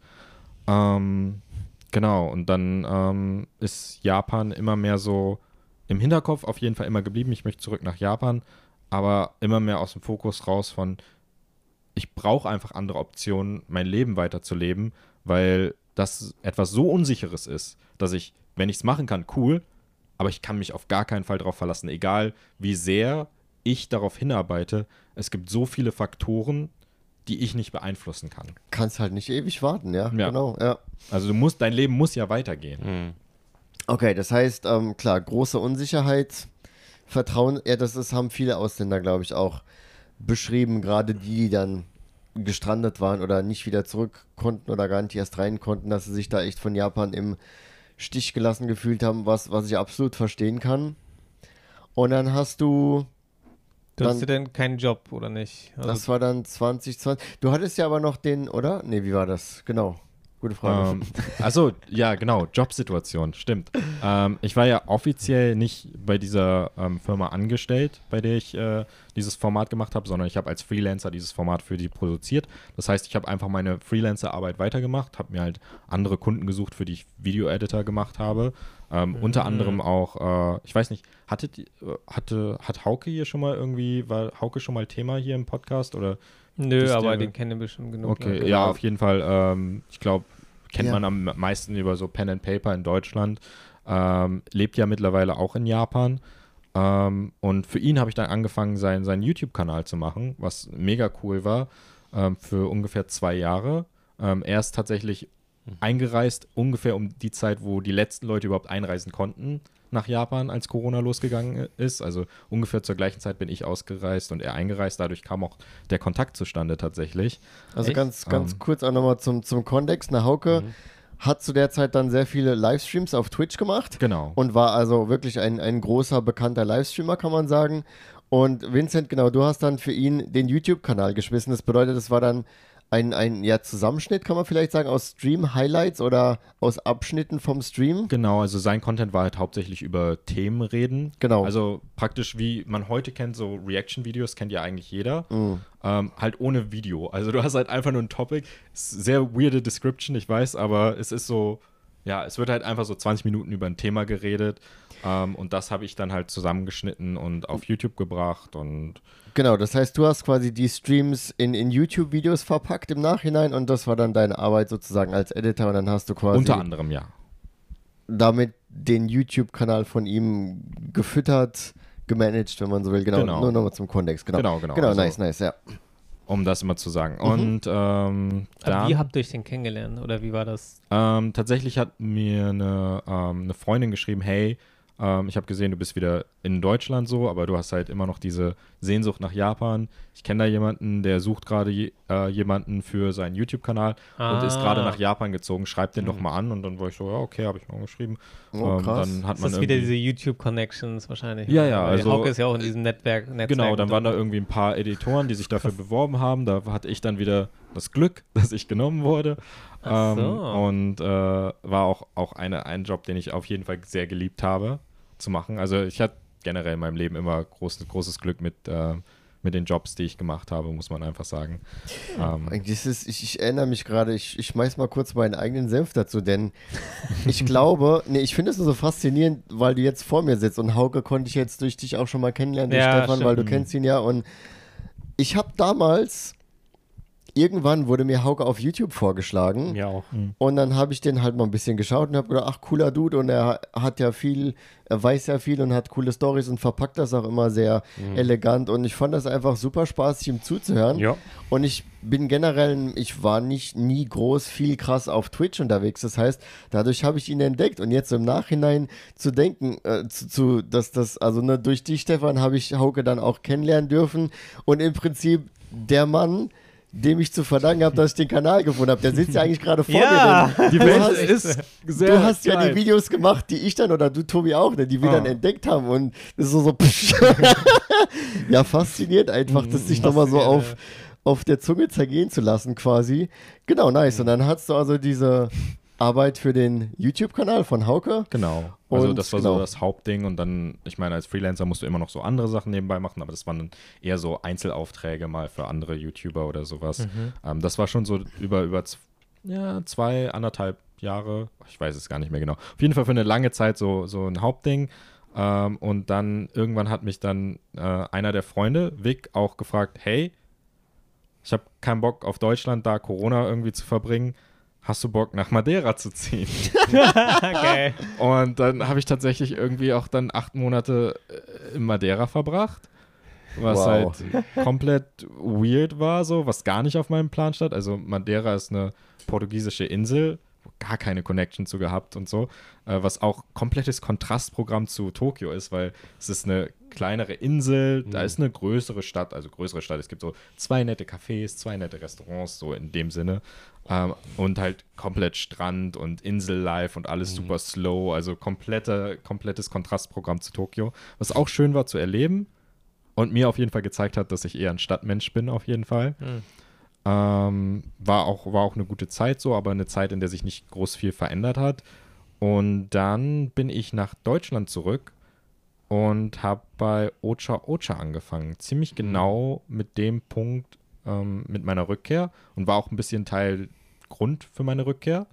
Ähm, genau, und dann ähm, ist Japan immer mehr so im Hinterkopf auf jeden Fall immer geblieben. Ich möchte zurück nach Japan, aber immer mehr aus dem Fokus raus von, ich brauche einfach andere Optionen, mein Leben weiterzuleben, weil das etwas so Unsicheres ist, dass ich, wenn ich es machen kann, cool, aber ich kann mich auf gar keinen Fall darauf verlassen, egal wie sehr ich darauf hinarbeite. Es gibt so viele Faktoren, die ich nicht beeinflussen kann. Kannst halt nicht ewig warten, ja. Ja. Genau, ja. Also du musst, dein Leben muss ja weitergehen. Mhm. Okay, das heißt, ähm, klar, große Unsicherheit, Vertrauen, ja, das ist, haben viele Ausländer, glaube ich, auch beschrieben, gerade die, die dann gestrandet waren oder nicht wieder zurück konnten oder gar nicht erst rein konnten, dass sie sich da echt von Japan im Stich gelassen gefühlt haben, was, was ich absolut verstehen kann. Und dann hast du, Du Dann- hast du denn keinen Job oder nicht? Also, das war dann 2020, du hattest ja aber noch den, oder? Nee, wie war das? Genau, gute Frage. Ähm, also, ja, genau, Jobsituation, stimmt. Ähm, ich war ja offiziell nicht bei dieser ähm, Firma angestellt, bei der ich äh, dieses Format gemacht habe, sondern ich habe als Freelancer dieses Format für die produziert. Das heißt, ich habe einfach meine Freelancer-Arbeit weitergemacht, habe mir halt andere Kunden gesucht, für die ich Video-Editor gemacht habe. Ähm, Unter anderem auch, äh, ich weiß nicht, hattet, ihr- äh, hatte, hat Hauke hier schon mal irgendwie, war Hauke schon mal Thema hier im Podcast oder Nö, das aber der- den kennen wir schon genug. Okay, ja, auf jeden Fall. Ähm, ich glaube, kennt Ja. man am meisten über so Pen and Paper in Deutschland. Ähm, lebt ja mittlerweile auch in Japan. Ähm, und für ihn habe ich dann angefangen, seinen, seinen YouTube-Kanal zu machen, was mega cool war, ähm, für ungefähr zwei Jahre. Ähm, er ist tatsächlich eingereist, ungefähr um die Zeit, wo die letzten Leute überhaupt einreisen konnten nach Japan, als Corona losgegangen ist. Also ungefähr zur gleichen Zeit bin ich ausgereist und er eingereist. Dadurch kam auch der Kontakt zustande tatsächlich. Also Echt? ganz, ganz Ähm. kurz auch nochmal zum, zum Kontext. Na, Hauke Mhm. hat zu der Zeit dann sehr viele Livestreams auf Twitch gemacht Genau. und war also wirklich ein, ein großer, bekannter Livestreamer, kann man sagen. Und Vincent, genau, du hast dann für ihn den YouTube-Kanal geschmissen. Das bedeutet, es war dann ein, ein ja, Zusammenschnitt, kann man vielleicht sagen, aus Stream-Highlights oder aus Abschnitten vom Stream. Genau, also sein Content war halt hauptsächlich über Themen reden. Genau. Also praktisch wie man heute kennt, so Reaction-Videos kennt ja eigentlich jeder. Mhm. Ähm, halt ohne Video. Also du hast halt einfach nur ein Topic. Sehr weirde Description, ich weiß, aber es ist so, ja, es wird halt einfach so 20 Minuten über ein Thema geredet. Ähm, und das habe ich dann halt zusammengeschnitten und auf YouTube gebracht und Genau, das heißt, du hast quasi die Streams in, in YouTube-Videos verpackt im Nachhinein und das war dann deine Arbeit sozusagen als Editor und dann hast du quasi unter anderem ja. damit den YouTube-Kanal von ihm gefüttert, gemanagt, wenn man so will. Genau, Genau. nur nochmal zum Kontext. Genau, Genau, genau. Genau, Also- nice, nice, ja. Um das immer zu sagen. Mhm. Und ähm, Aber dann- wie habt ihr euch denn kennengelernt? Oder wie war das? Ähm, tatsächlich hat mir eine, ähm, eine Freundin geschrieben, hey, ähm, ich habe gesehen, du bist wieder in Deutschland so, aber du hast halt immer noch diese Sehnsucht nach Japan. Ich kenne da jemanden, der sucht gerade je, äh, jemanden für seinen YouTube-Kanal und ist Ah. gerade nach Japan gezogen. Schreib den doch mal an. Und dann war ich so, ja, okay, habe ich mal geschrieben. Oh, ähm, dann hat Ist man das wieder diese YouTube-Connections wahrscheinlich? Ja, ja, Weil also- Hauke ist ja auch in diesem Netzwerk. Netzwerk Genau, dann waren da irgendwie ein paar Editoren, die sich dafür beworben haben. Da hatte ich dann wieder das Glück, dass ich genommen wurde. Ach so. Ähm, und äh, war auch, auch eine, ein Job, den ich auf jeden Fall sehr geliebt habe zu machen. Also ich hatte generell in meinem Leben immer großes, großes Glück mit, äh, mit den Jobs, die ich gemacht habe, muss man einfach sagen. Ähm, Eigentlich ist es, ich, ich erinnere mich gerade, ich, ich schmeiß mal kurz meinen eigenen Senf dazu, denn ich glaube, nee, ich finde es nur so faszinierend, weil du jetzt vor mir sitzt und Hauke konnte ich jetzt durch dich auch schon mal kennenlernen, Ja, Stefan, weil du stimmt. kennst ihn ja und ich habe damals irgendwann wurde mir Hauke auf YouTube vorgeschlagen. Mir auch. Und dann habe ich den halt mal ein bisschen geschaut und habe gedacht, ach, cooler Dude. Und er hat ja viel, er weiß ja viel und hat coole Stories und verpackt das auch immer sehr elegant. Und ich fand das einfach super spaßig, ihm zuzuhören. Ja. Und ich bin generell, ich war nicht nie groß, viel krass auf Twitch unterwegs. Das heißt, dadurch habe ich ihn entdeckt. Und jetzt im Nachhinein zu denken, äh, zu, zu, dass das, also ne, durch dich, Stefan, habe ich Hauke dann auch kennenlernen dürfen. Und im Prinzip der Mann, dem ich zu verdanken habe, dass ich den Kanal gefunden habe. Der sitzt ja eigentlich gerade vor Ja. mir. Die du Welt hast, ist sehr du hast ja die. Videos gemacht, die ich dann oder du, Tobi, auch, ne, die wir Ah. dann entdeckt haben. Und das ist so, so ja, fasziniert einfach, das sich nochmal so auf, auf der Zunge zergehen zu lassen, quasi. Genau, nice. Und dann hast du also diese Arbeit für den YouTube-Kanal von Hauke. Genau. Also Und das war genau. so das Hauptding und dann, ich meine, als Freelancer musst du immer noch so andere Sachen nebenbei machen, aber das waren dann eher so Einzelaufträge mal für andere YouTuber oder sowas. Ähm, das war schon so über, über ja, zwei, anderthalb Jahre, ich weiß es gar nicht mehr genau. Auf jeden Fall für eine lange Zeit so, so ein Hauptding. Ähm, und dann irgendwann hat mich dann äh, einer der Freunde, Vic, auch gefragt, hey, ich habe keinen Bock auf Deutschland, da Corona irgendwie zu verbringen. Hast du Bock nach Madeira zu ziehen? Geil. Und dann habe ich tatsächlich irgendwie auch dann acht Monate äh, in Madeira verbracht. Was Wow. halt komplett weird war, so, was gar nicht auf meinem Plan stand. Also Madeira ist eine portugiesische Insel, wo gar keine Connection zu gehabt und so. Äh, was auch komplettes Kontrastprogramm zu Tokio ist, weil es ist eine kleinere Insel, da ist eine größere Stadt, also größere Stadt. Es gibt so zwei nette Cafés, zwei nette Restaurants, so in dem Sinne. Ähm, und halt komplett Strand und Insellife und alles super slow, also komplette, komplettes Kontrastprogramm zu Tokio, was auch schön war zu erleben und mir auf jeden Fall gezeigt hat, dass ich eher ein Stadtmensch bin, auf jeden Fall. Ähm, war, auch, war auch eine gute Zeit so, aber eine Zeit, in der sich nicht groß viel verändert hat. Und dann bin ich nach Deutschland zurück und habe bei Ocha Ocha angefangen. Ziemlich genau mit dem Punkt ähm, mit meiner Rückkehr und war auch ein bisschen Teil Grund für meine Rückkehr.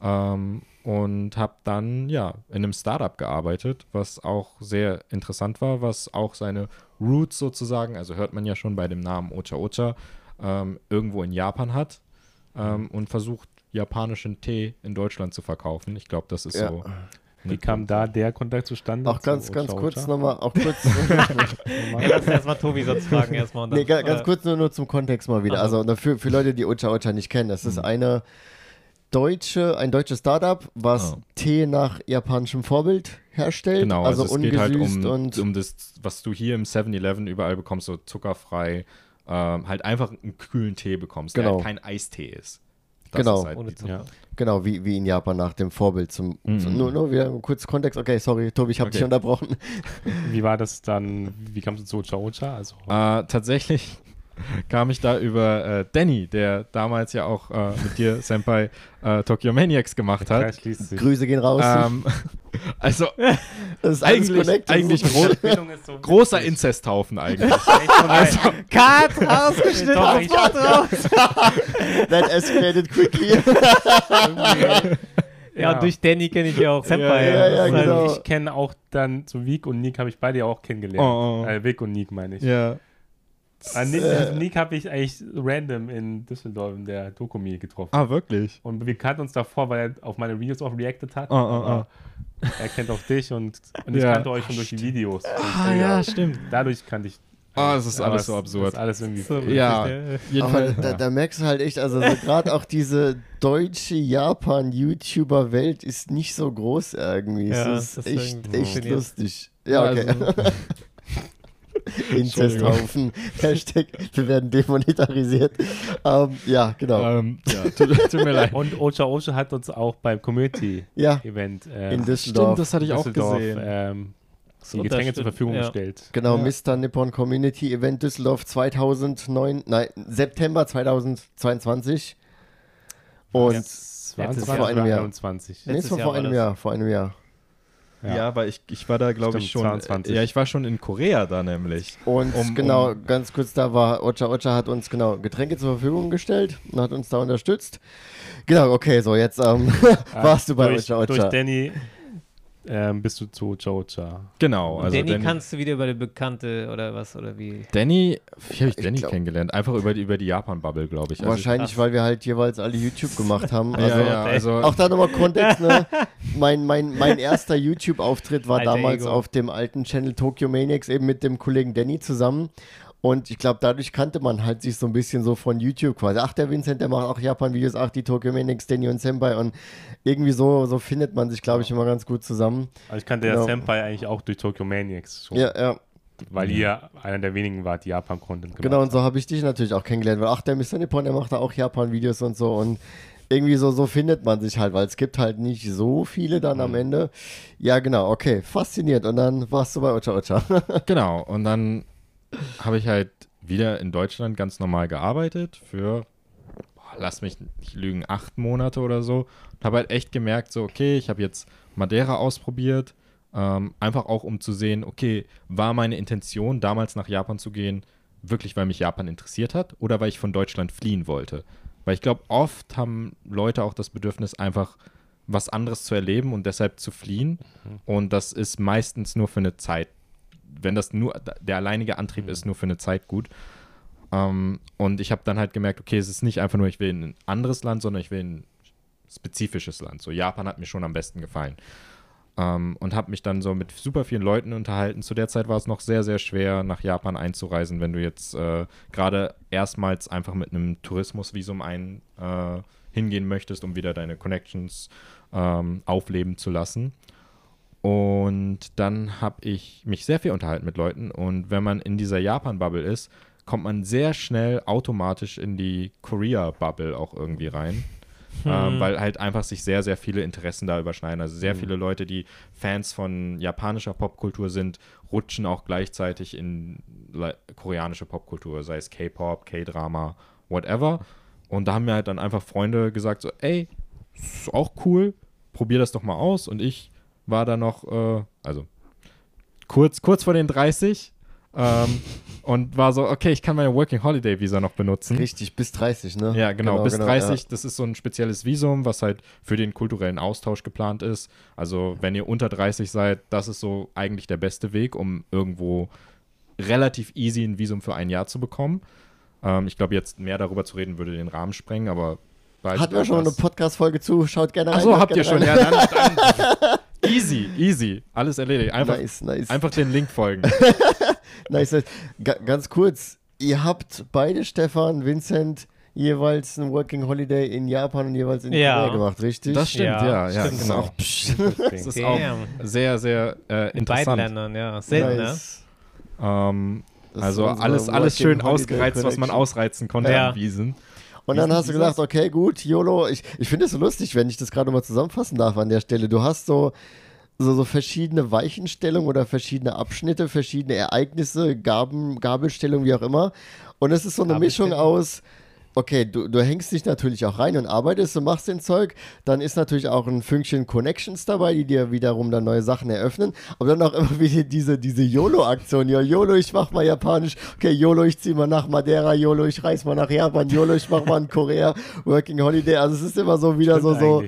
Ähm, und habe dann ja in einem Startup gearbeitet, was auch sehr interessant war, was auch seine Roots sozusagen, also hört man ja schon bei dem Namen Ocha Ocha, ähm, irgendwo in Japan hat ähm, und versucht japanischen Tee in Deutschland zu verkaufen. Ich glaube, das ist Ja. so. Wie kam da der Kontakt zustande? Auch ganz, zu ganz kurz nochmal, auch kurz, Ja, lass erstmal Tobi sonst fragen erstmal. und dann- nee, ga- ganz äh, kurz nur, nur zum Kontext mal wieder. Also für, für Leute, die Ocha Ocha nicht kennen, das ist eine deutsche, ein deutsches Startup, was Oh. Tee nach japanischem Vorbild herstellt. Genau, also, also, es geht halt um, und um das, was du hier im 7-Eleven überall bekommst, so zuckerfrei, ähm, halt einfach einen kühlen Tee bekommst, der Genau. halt kein Eistee ist. Das Genau. ist halt ohne die- Zucker. Ja. Genau, wie, wie in Japan nach dem Vorbild zum. Mhm. zum nur, nur wieder kurz Kontext. Okay, sorry, Tobi, ich habe Okay. dich unterbrochen. Wie war das dann? Wie kamst du zu Ocha Ocha? Also, Äh, tatsächlich kam ich da über äh, Danny, der damals ja auch äh, mit dir, Senpai, äh, Tokyo Maniacs gemacht hat. Grüße gehen raus. Ähm, also das ist eigentlich, eigentlich Das ist- gro Verbindung ist so großer. Inzesthaufen eigentlich. Also, Cut, rausgeschnitten, Doch, aus ich- Wort raus. That escalated quickly. Ja, und durch Danny kenne ich ja auch Senpai. Ja, ja, ja, Das halt- genau. Ich kenne auch dann so Vic und Nick habe ich beide ja auch kennengelernt. Oh, oh. Äh, Vic und Nick meine ich. ja. Ah, Nick, Äh. Nick habe ich eigentlich random in Düsseldorf in der Dokumi getroffen. Ah, wirklich? Und wir kannten uns davor, weil er auf meine Videos auch reacted hat. Oh, oh, Aber Er kennt auch dich und, und ich Ja. kannte euch schon durch die Videos. Ah, ja, stimmt. Dadurch kannte ich. Ah, es ist alles es- so absurd. Ist alles irgendwie. So, Ja. äh, Aber Jedenfalls. da, da merkst du halt echt, also so gerade auch diese deutsche Japan-YouTuber-Welt ist nicht so groß irgendwie. Ja, es das ist echt, echt lustig. Ja, okay. Also, Inzesthaufen. Hashtag, wir werden demonetarisiert. Ähm, ja, genau. ähm, ja, tut, tut mir leid. Und Ocha Ocha hat uns auch beim Community-Event ja, äh, in Düsseldorf. Stimmt, das hatte ich auch gesehen. ähm, die So, Getränke das zur Verfügung ja. gestellt. Genau, Ja. Mr. Nippon Community Event Düsseldorf 2009, nein, September 2022. Und Ja. 22 Jahr. Vor einem Jahr. 21. nee, es war Jahr vor war einem das. Jahr, vor einem Jahr. Ja, weil ich, ich war da, glaube ich, schon. 22. Ja, ich war schon in Korea da nämlich. Und Um- genau, um- ganz kurz, da war Ocha Ocha hat uns genau Getränke zur Verfügung gestellt und hat uns da unterstützt. Genau, okay, so jetzt ähm, warst du bei durch, Ocha durch Ocha. Danny ähm, bist du zu Joja. Genau, also Danny Danny, kannst du wieder über die Bekannte oder was oder wie? Danny wie habe ich Ich Danny glaub- kennengelernt? Einfach über die, über die Japan-Bubble, glaube ich. Also Wahrscheinlich, krass. weil wir halt jeweils alle YouTube gemacht haben. Ich, Also, ja, ja, also Auch da nochmal Kontext, ne? Mein, mein, mein erster YouTube-Auftritt war Alter damals Ego. auf dem alten Channel Tokyo Maniacs eben mit dem Kollegen Danny zusammen. Und ich glaube, dadurch kannte man halt sich so ein bisschen so von YouTube quasi. Ach, der Vincent, der macht auch Japan-Videos, ach, die Tokyo Maniacs, Danny und Senpai. Und irgendwie so, so findet man sich, glaube ich, immer ganz gut zusammen. Also ich kannte Genau. der Senpai eigentlich auch durch Tokyo Maniacs schon. Ja, ja. Weil ihr einer der wenigen wart, die Japan-Content gemacht Genau, und so habe ich dich natürlich auch kennengelernt. Weil, ach, der Mr. Nippon, der macht da auch Japan-Videos und so. Und irgendwie so, so findet man sich halt, weil es gibt halt nicht so viele dann Mhm. am Ende. Ja, genau, okay, fasziniert. Und dann warst du bei Ocha Ocha. Genau, und dann habe ich halt wieder in Deutschland ganz normal gearbeitet für, boah, lass mich nicht lügen, acht Monate oder so. Und habe halt echt gemerkt, so, okay, ich habe jetzt Madeira ausprobiert, ähm, einfach auch um zu sehen, okay, war meine Intention, damals nach Japan zu gehen, wirklich, weil mich Japan interessiert hat oder weil ich von Deutschland fliehen wollte. Weil ich glaube, oft haben Leute auch das Bedürfnis, einfach was anderes zu erleben und deshalb zu fliehen. Und das ist meistens nur für eine Zeit wenn das nur der alleinige Antrieb ist, nur für eine Zeit gut. Ähm, und ich habe dann halt gemerkt, okay, es ist nicht einfach nur, ich will in ein anderes Land, sondern ich will in ein spezifisches Land. So Japan hat mir schon am besten gefallen. Ähm, und habe mich dann so mit super vielen Leuten unterhalten. Zu der Zeit war es noch sehr, sehr schwer, nach Japan einzureisen, wenn du jetzt äh, gerade erstmals einfach mit einem Tourismusvisum ein, äh, hingehen möchtest, um wieder deine Connections ähm, aufleben zu lassen. Und dann habe ich mich sehr viel unterhalten mit Leuten. Und wenn man in dieser Japan-Bubble ist, kommt man sehr schnell automatisch in die Korea-Bubble auch irgendwie rein. Ähm, weil halt einfach sich sehr, sehr viele Interessen da überschneiden. Also sehr viele Leute, die Fans von japanischer Popkultur sind, rutschen auch gleichzeitig in koreanische Popkultur, sei es K-Pop, K-Drama, whatever. Und da haben mir halt dann einfach Freunde gesagt, so, ey, ist auch cool, probier das doch mal aus. Und ich war da noch, äh, also kurz, kurz vor den 30 ähm, und war so, okay, ich kann meine Working Holiday Visa noch benutzen. Richtig, bis 30, ne? Ja, genau, bis genau, 30. Das ist so ein spezielles Visum, was halt für den kulturellen Austausch geplant ist. Also, wenn ihr unter 30 seid, das ist so eigentlich der beste Weg, um irgendwo relativ easy ein Visum für ein Jahr zu bekommen. Ähm, ich glaube, jetzt mehr darüber zu reden, würde den Rahmen sprengen, aber. Ja. Hatten wir schon eine Podcast-Folge zu, schaut gerne rein. Achso, habt ihr schon. Ja, dann, dann easy, easy. Alles erledigt. Einfach, Nice, nice. einfach den Link folgen. nice, nice. Ga ganz kurz, ihr habt beide, Stefan, Vincent, jeweils ein Working Holiday in Japan und jeweils in Ja. Korea gemacht, richtig? Das stimmt, ja, Ja, ja, stimmt. genau. Das ist auch sehr, sehr äh, In beiden interessant. Ländern, ja. Selten, ne? Nice. Ähm, Das ist also alles, alles schön Holiday ausgereizt, was man Connection. ausreizen konnte Ja. an Wiesen. Und dann hast du das? okay, gut, YOLO, ich, ich finde es so lustig, wenn ich das gerade mal zusammenfassen darf an der Stelle. Du hast so, so, so verschiedene Weichenstellungen oder verschiedene Abschnitte, verschiedene Ereignisse, Gaben, Gabelstellungen, wie auch immer. Und es ist so eine Mischung aus, okay, du, du hängst dich natürlich auch rein und arbeitest und machst den Zeug. Dann ist natürlich auch ein Fünkchen Connections dabei, die dir wiederum dann neue Sachen eröffnen. Aber dann auch immer wieder diese, diese YOLO-Aktion. Ja, YOLO, ich mach mal Japanisch. Okay, YOLO, ich zieh mal nach Madeira. YOLO, ich reise mal nach Japan. YOLO, ich mach mal in Korea. Working Holiday. Also es ist immer so wieder so, so,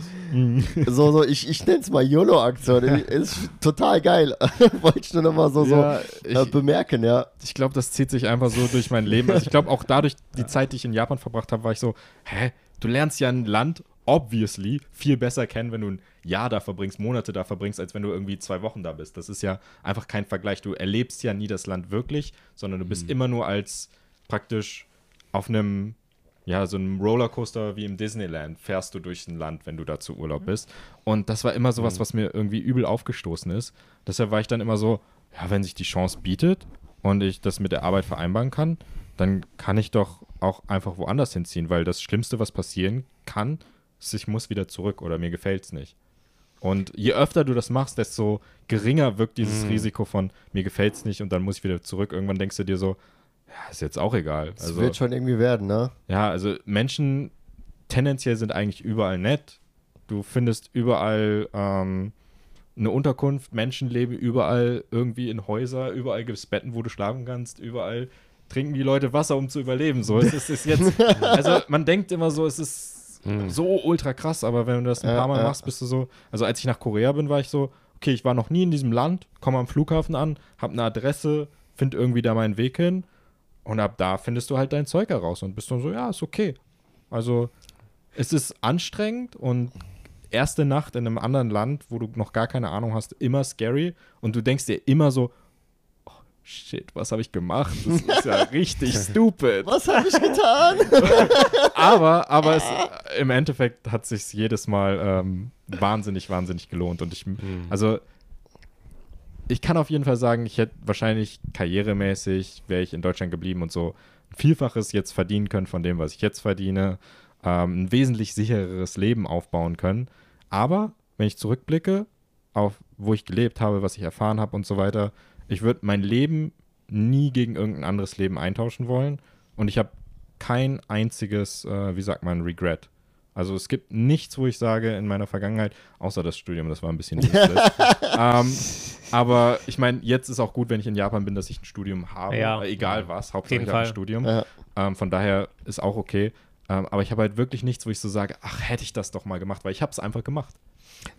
so, so, ich, ich nenne es mal YOLO-Aktion. Ist total geil. Wollte ich nur noch mal so, Ja, so ich- äh, bemerken, ja. Ich glaube, das zieht sich einfach so durch mein Leben. Also ich glaube, auch dadurch, die Zeit, die ich in Japan verbracht habe, war ich so, hä, du lernst ja ein Land, obviously, viel besser kennen, wenn du ein Jahr da verbringst, Monate da verbringst, als wenn du irgendwie zwei Wochen da bist. Das ist ja einfach kein Vergleich. Du erlebst ja nie das Land wirklich, sondern du bist immer nur als praktisch auf einem, ja, so einem Rollercoaster wie im Disneyland fährst du durch ein Land, wenn du da zu Urlaub bist. Und das war immer sowas, was mir irgendwie übel aufgestoßen ist. Deshalb war ich dann immer so, ja, wenn sich die Chance bietet und ich das mit der Arbeit vereinbaren kann, dann kann ich doch auch einfach woanders hinziehen, weil das Schlimmste, was passieren kann, ist, ich muss wieder zurück oder mir gefällt es nicht. Und je öfter du das machst, desto geringer wirkt dieses Risiko von mir gefällt es nicht und dann muss ich wieder zurück. Irgendwann denkst du dir so, ja, ist jetzt auch egal. Es Also, wird schon irgendwie werden, ne? ja, also Menschen tendenziell sind eigentlich überall nett. Du findest überall ähm, eine Unterkunft, Menschen leben überall irgendwie in Häuser, überall gibt es Betten, wo du schlafen kannst, überall trinken die Leute Wasser, um zu überleben. So, es ist, ist jetzt, also man denkt immer so, es ist so ultra krass, aber wenn du das ein paar Mal ja. machst, bist du so, also als ich nach Korea bin, war ich so, okay, ich war noch nie in diesem Land, komme am Flughafen an, habe eine Adresse, finde irgendwie da meinen Weg hin und ab da findest du halt dein Zeug heraus und bist dann so, ja, ist okay. Also es ist anstrengend und erste Nacht in einem anderen Land, wo du noch gar keine Ahnung hast, immer scary und du denkst dir immer so, shit, was habe ich gemacht? Das ist ja richtig stupid. Was habe ich getan? aber aber es, im Endeffekt hat sich jedes Mal ähm, wahnsinnig, wahnsinnig gelohnt. Und ich, also ich kann auf jeden Fall sagen, ich hätte wahrscheinlich karrieremäßig, wäre ich in Deutschland geblieben und so ein Vielfaches jetzt verdienen können von dem, was ich jetzt verdiene, ähm, ein wesentlich sichereres Leben aufbauen können. Aber wenn ich zurückblicke auf, wo ich gelebt habe, was ich erfahren habe und so weiter, ich würde mein Leben nie gegen irgendein anderes Leben eintauschen wollen. Und ich habe kein einziges, äh, wie sagt man, Regret. Also es gibt nichts, wo ich sage in meiner Vergangenheit, außer das Studium, das war ein bisschen ähm, aber ich meine, jetzt ist auch gut, wenn ich in Japan bin, dass ich ein Studium habe, Ja. egal was, Hauptsache jeden ich habe ein. Studium. Ja. Ähm, von daher ist auch okay. Ähm, aber ich habe halt wirklich nichts, wo ich so sage, ach, hätte ich das doch mal gemacht, weil ich habe es einfach gemacht.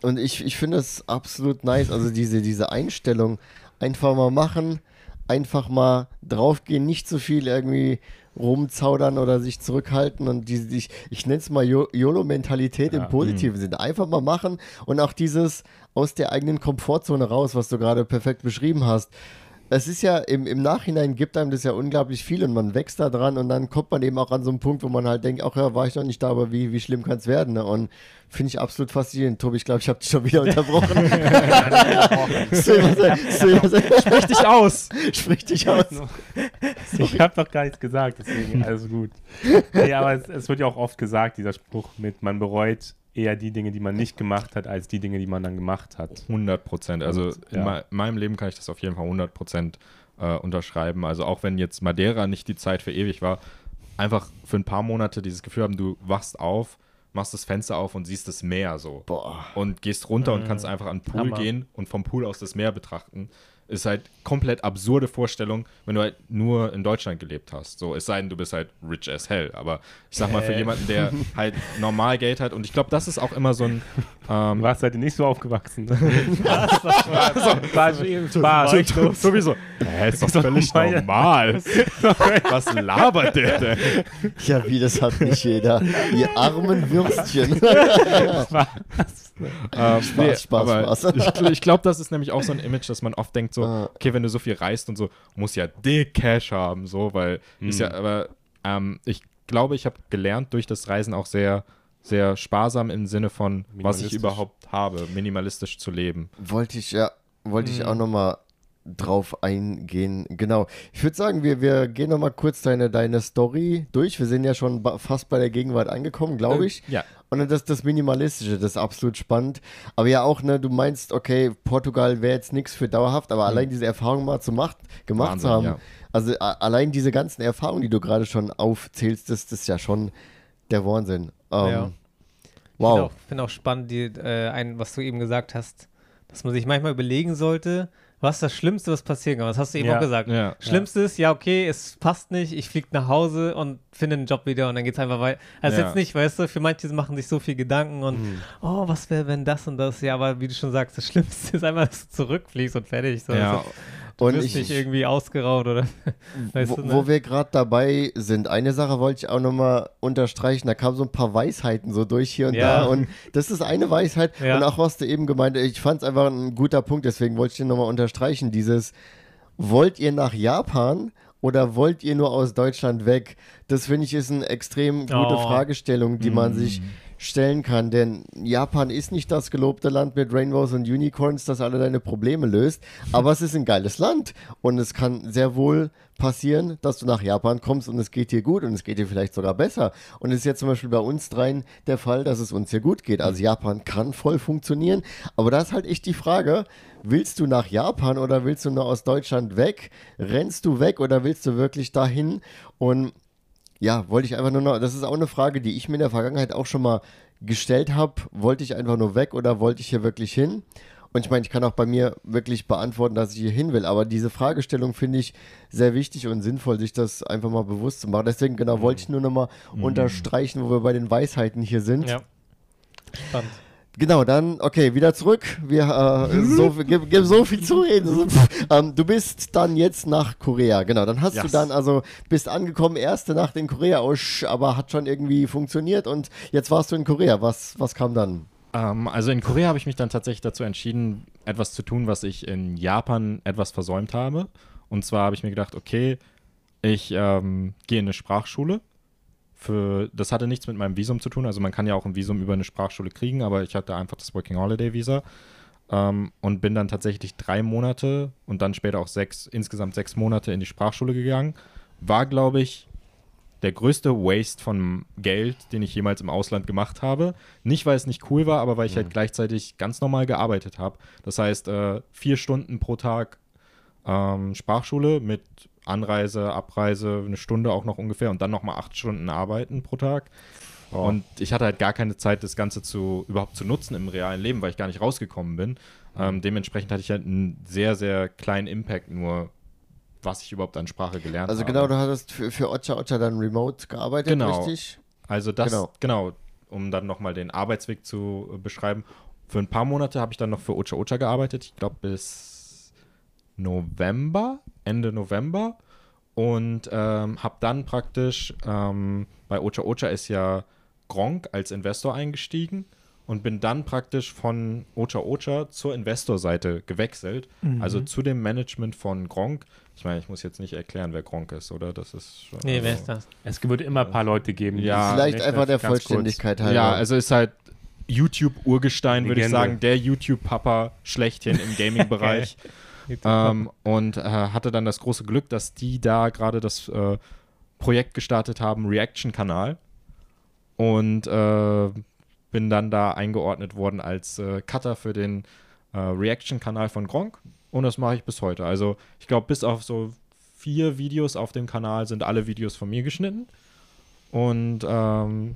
Und ich, ich finde es absolut nice, also diese, diese Einstellung, einfach mal machen, einfach mal draufgehen, nicht zu viel irgendwie rumzaudern oder sich zurückhalten und diese, ich, ich nenne es mal YOLO-Mentalität Ja. im positiven Sinne. Einfach mal machen und auch dieses aus der eigenen Komfortzone raus, was du gerade perfekt beschrieben hast. Es ist ja im, im Nachhinein gibt einem das ja unglaublich viel und man wächst da dran und dann kommt man eben auch an so einen Punkt, wo man halt denkt, ach ja, war ich noch nicht da, aber wie, wie schlimm kann es werden? Ne? Und finde ich absolut faszinierend. Tobi, ich glaube, ich habe dich schon wieder unterbrochen. Sprich dich aus! Sprich dich aus. Ich habe doch gar nichts gesagt, deswegen alles gut. Nee, aber es, es wird ja auch oft gesagt, dieser Spruch mit, man bereut eher die Dinge, die man nicht gemacht hat, als die Dinge, die man dann gemacht hat. 100 Prozent. Also Und, in ja. mei- meinem Leben kann ich das auf jeden Fall 100 Prozent äh, unterschreiben. Also auch wenn jetzt Madeira nicht die Zeit für ewig war, einfach für ein paar Monate dieses Gefühl haben, du wachst auf, machst das Fenster auf und siehst das Meer so. Boah. Und gehst runter und kannst einfach an den Pool Hammer. gehen und vom Pool aus das Meer betrachten. Ist halt komplett absurde Vorstellung, wenn du halt nur in Deutschland gelebt hast. So, es sei denn, du bist halt rich as hell. Aber ich sag mal, für Äh. jemanden, der halt normal Geld hat, und ich glaube, das ist auch immer so ein. Du Ähm, warst halt nicht so aufgewachsen. War eben Spaß. so, sowieso. Hä, ist doch völlig normal. Was labert der denn? Ja, wie, das hat nicht jeder. Ihr armen Würstchen. Ähm, Spaß, Spaß, aber Spaß. Ich, ich glaube, das ist nämlich auch so ein Image, dass man oft denkt so, Ah. okay, wenn du so viel reist und so, muss ja dick Cash haben, so, weil ist Hm. ja, aber ähm, ich glaube, ich habe gelernt durch das Reisen auch sehr, sehr sparsam im Sinne von, was ich überhaupt habe, minimalistisch zu leben. Wollte ich, ja, wollte ich auch nochmal drauf eingehen. Genau. Ich würde sagen, wir, wir gehen nochmal kurz deine, deine Story durch. Wir sind ja schon fast bei der Gegenwart angekommen, glaube ich. Ja. Und dann das, das Minimalistische, das ist absolut spannend. Aber ja auch, ne, du meinst, okay, Portugal wäre jetzt nichts für dauerhaft, aber allein diese Erfahrung mal zu macht, gemacht zu Wahnsinn, haben. ja. Also allein diese ganzen Erfahrungen, die du gerade schon aufzählst, das, das ist ja schon der Wahnsinn. Ähm, Ja. Wow. Ich finde auch, find auch spannend, die, äh, ein, was du eben gesagt hast, dass man sich manchmal überlegen sollte, was ist das Schlimmste, was passieren kann. Das hast du eben Ja. auch gesagt. Ja. Schlimmstes, ja, okay, es passt nicht, ich fliege nach Hause und finde einen Job wieder und dann geht es einfach weiter. Also Ja. jetzt nicht, weißt du, für manche machen sich so viel Gedanken und Mhm. oh, was wäre, wenn das und das, ja, aber wie du schon sagst, das Schlimmste ist einfach, dass du zurückfliegst und fertig. So, Ja. Also, Und wirst ich- nicht irgendwie ausgeraubt oder, weißt wo, du, ne? wo wir gerade dabei sind, eine Sache wollte ich auch nochmal unterstreichen. Da kamen so ein paar Weisheiten so durch hier und Ja. da. Und das ist eine Weisheit. Ja. Und auch was du eben gemeint hast, ich fand es einfach ein guter Punkt, deswegen wollte ich den nochmal unterstreichen. Dieses, wollt ihr nach Japan oder wollt ihr nur aus Deutschland weg? Das finde ich ist eine extrem gute Oh. Fragestellung, die man sich stellen kann. Denn Japan ist nicht das gelobte Land mit Rainbows und Unicorns, das alle deine Probleme löst. Aber es ist ein geiles Land. Und es kann sehr wohl passieren, dass du nach Japan kommst und es geht dir gut und es geht dir vielleicht sogar besser. Und es ist jetzt zum Beispiel bei uns dreien der Fall, dass es uns hier gut geht. Also Japan kann voll funktionieren. Aber da ist halt echt die Frage, willst du nach Japan oder willst du nur aus Deutschland weg? Rennst du weg oder willst du wirklich dahin? Und ja, wollte ich einfach nur noch, das ist auch eine Frage, die ich mir in der Vergangenheit auch schon mal gestellt habe. Wollte ich einfach nur weg oder wollte ich hier wirklich hin? Und ich meine, ich kann auch bei mir wirklich beantworten, dass ich hier hin will. Aber diese Fragestellung finde ich sehr wichtig und sinnvoll, sich das einfach mal bewusst zu machen. Deswegen genau wollte ich nur noch mal unterstreichen, wo wir bei den Weisheiten hier sind. Ja. Spannend. Genau, dann, okay, wieder zurück. Wir äh, so, gibt, gibt so viel zu reden. So, ähm, du bist dann jetzt nach Korea, genau. Dann hast du Yes. dann, also bist angekommen, erste Nacht in Korea, oh, aber hat schon irgendwie funktioniert und jetzt warst du in Korea. Was, was kam dann? Ähm, also in Korea habe ich mich dann tatsächlich dazu entschieden, etwas zu tun, was ich in Japan etwas versäumt habe. Und zwar habe ich mir gedacht, okay, ich ähm, gehe in eine Sprachschule. Für, das hatte nichts mit meinem Visum zu tun. Also man kann ja auch ein Visum über eine Sprachschule kriegen, aber ich hatte einfach das Working Holiday Visa ähm, und bin dann tatsächlich drei Monate und dann später auch sechs, insgesamt sechs Monate in die Sprachschule gegangen. War, glaube ich, der größte Waste von Geld, den ich jemals im Ausland gemacht habe. Nicht, weil es nicht cool war, aber weil ich halt gleichzeitig ganz normal gearbeitet habe. Das heißt, äh, vier Stunden pro Tag ähm, Sprachschule mit Anreise, Abreise, eine Stunde auch noch ungefähr und dann nochmal acht Stunden arbeiten pro Tag. Und ich hatte halt gar keine Zeit, das Ganze zu überhaupt zu nutzen im realen Leben, weil ich gar nicht rausgekommen bin. Ähm, dementsprechend hatte ich halt einen sehr, sehr kleinen Impact nur, was ich überhaupt an Sprache gelernt Also habe. genau, du hattest für, für Ocha Ocha dann remote gearbeitet, Genau. richtig? Also das, Genau. genau, um dann nochmal den Arbeitsweg zu äh, beschreiben. Für ein paar Monate habe ich dann noch für Ocha Ocha gearbeitet. Ich glaube bis November, Ende November. Und ähm, habe dann praktisch, ähm, bei Ocha Ocha ist ja Gronk als Investor eingestiegen und bin dann praktisch von Ocha Ocha zur Investorseite gewechselt. Also zu dem Management von Gronk. Ich meine, ich muss jetzt nicht erklären, wer Gronk ist, oder? Das ist schon. Nee, also- wer ist das? Es wird immer ein paar Leute geben. die Ja, Vielleicht einfach der kurz. Vollständigkeit halber. Ja, also ist halt YouTube-Urgestein, würde ich sagen, der YouTube-Papa schlechthin im Gaming-Bereich. ähm, und äh, hatte dann das große Glück, dass die da gerade das äh, Projekt gestartet haben, Reaction-Kanal. Und äh, bin dann da eingeordnet worden als äh, Cutter für den äh, Reaction-Kanal von Gronk. Und das mache ich bis heute. Also ich glaube, bis auf so vier Videos auf dem Kanal sind alle Videos von mir geschnitten. Und ähm,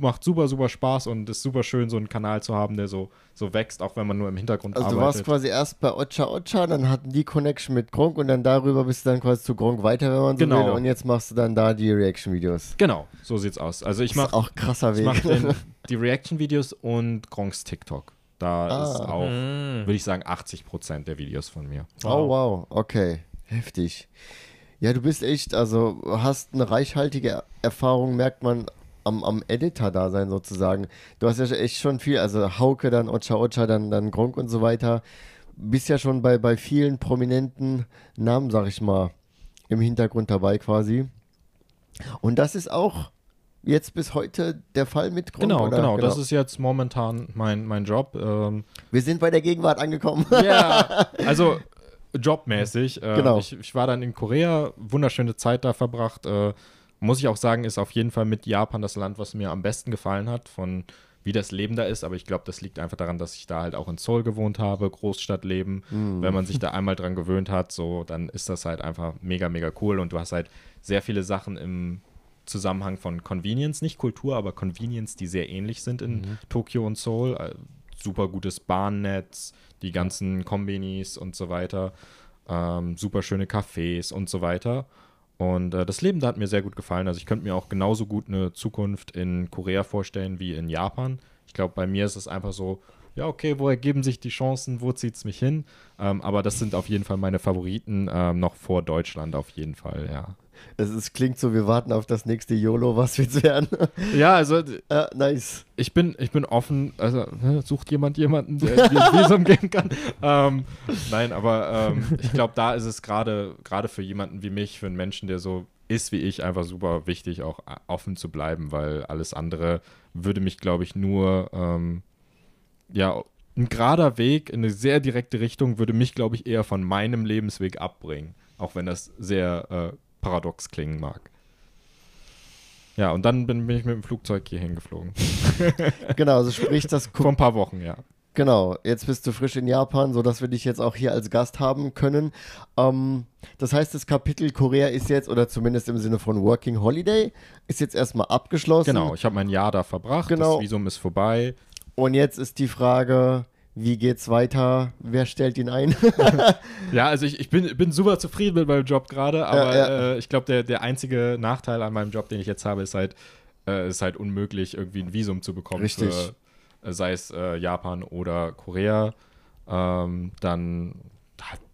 macht super, super Spaß und ist super schön, so einen Kanal zu haben, der so, so wächst, auch wenn man nur im Hintergrund Also du arbeitet. warst quasi erst bei Ocha Ocha, dann hatten die Connection mit Gronk und dann darüber bist du dann quasi zu Gronk weiter, wenn man so Genau. will. Und jetzt machst du dann da die Reaction-Videos. Genau, so sieht's aus. Also ich mache auch krasser ich Weg. mach den, die Reaction-Videos und Gronks TikTok. Da Ah. ist auch, Mm. würde ich sagen, 80% der Videos von mir. Oh wow, okay, heftig. Ja, du bist echt, also hast eine reichhaltige Erfahrung, merkt man am, am Editor-Dasein sozusagen. Du hast ja echt schon viel, also Hauke, dann Ocha Ocha, dann, dann Gronk und so weiter. Bist ja schon bei, bei vielen prominenten Namen, sag ich mal, im Hintergrund dabei quasi. Und das ist auch jetzt bis heute der Fall mit Gronk, Genau, oder? genau, Das ist jetzt momentan mein, mein Job. Ähm, Wir sind bei der Gegenwart angekommen. Ja, also jobmäßig. Äh, Genau. ich, ich war dann in Korea, wunderschöne Zeit da verbracht. Äh, muss ich auch sagen, ist auf jeden Fall mit Japan das Land, was mir am besten gefallen hat, von wie das Leben da ist. Aber ich glaube, das liegt einfach daran, dass ich da halt auch in Seoul gewohnt habe, Großstadtleben. Wenn man sich da einmal dran gewöhnt hat, so, dann ist das halt einfach mega, mega cool. Und du hast halt sehr viele Sachen im Zusammenhang von Convenience, nicht Kultur, aber Convenience, die sehr ähnlich sind in Tokio und Seoul. Äh, super gutes Bahnnetz, die ganzen Kombinis und so weiter, ähm, super schöne Cafés und so weiter. Und äh, das Leben da hat mir sehr gut gefallen. Also ich könnte mir auch genauso gut eine Zukunft in Korea vorstellen wie in Japan. Ich glaube, bei mir ist es einfach so, ja, okay, wo ergeben sich die Chancen, wo zieht es mich hin? Ähm, aber das sind auf jeden Fall meine Favoriten, ähm, noch vor Deutschland auf jeden Fall, ja. Es ist, klingt so, wir warten auf das nächste YOLO, was wird's werden? Ja, also ja, nice. ich bin, ich bin offen, also ne, sucht jemand jemanden, der ein Visum geben kann. Ähm, nein, aber ähm, ich glaube, da ist es gerade gerade für jemanden wie mich, für einen Menschen, der so ist wie ich, einfach super wichtig, auch offen zu bleiben, weil alles andere würde mich, glaube ich, nur ähm, ja ein gerader Weg in eine sehr direkte Richtung würde mich, glaube ich, eher von meinem Lebensweg abbringen, auch wenn das sehr äh, paradox klingen mag. Ja, und dann bin, bin ich mit dem Flugzeug hier hingeflogen. Genau, also sprich das Vor ein paar Wochen, ja. Genau, jetzt bist du frisch in Japan, sodass wir dich jetzt auch hier als Gast haben können. Ähm, das heißt, das Kapitel Korea ist jetzt, oder zumindest im Sinne von Working Holiday, ist jetzt erstmal abgeschlossen. Genau, ich habe mein Jahr da verbracht, Genau. das Visum ist vorbei. Und jetzt ist die Frage, wie geht's weiter? Wer stellt ihn ein? Ja, also ich, ich bin, bin super zufrieden mit meinem Job gerade, aber ja. Äh, ich glaube, der, der einzige Nachteil an meinem Job, den ich jetzt habe, ist halt, äh, ist halt unmöglich, irgendwie ein Visum zu bekommen Richtig. für äh, sei es äh, Japan oder Korea, ähm, dann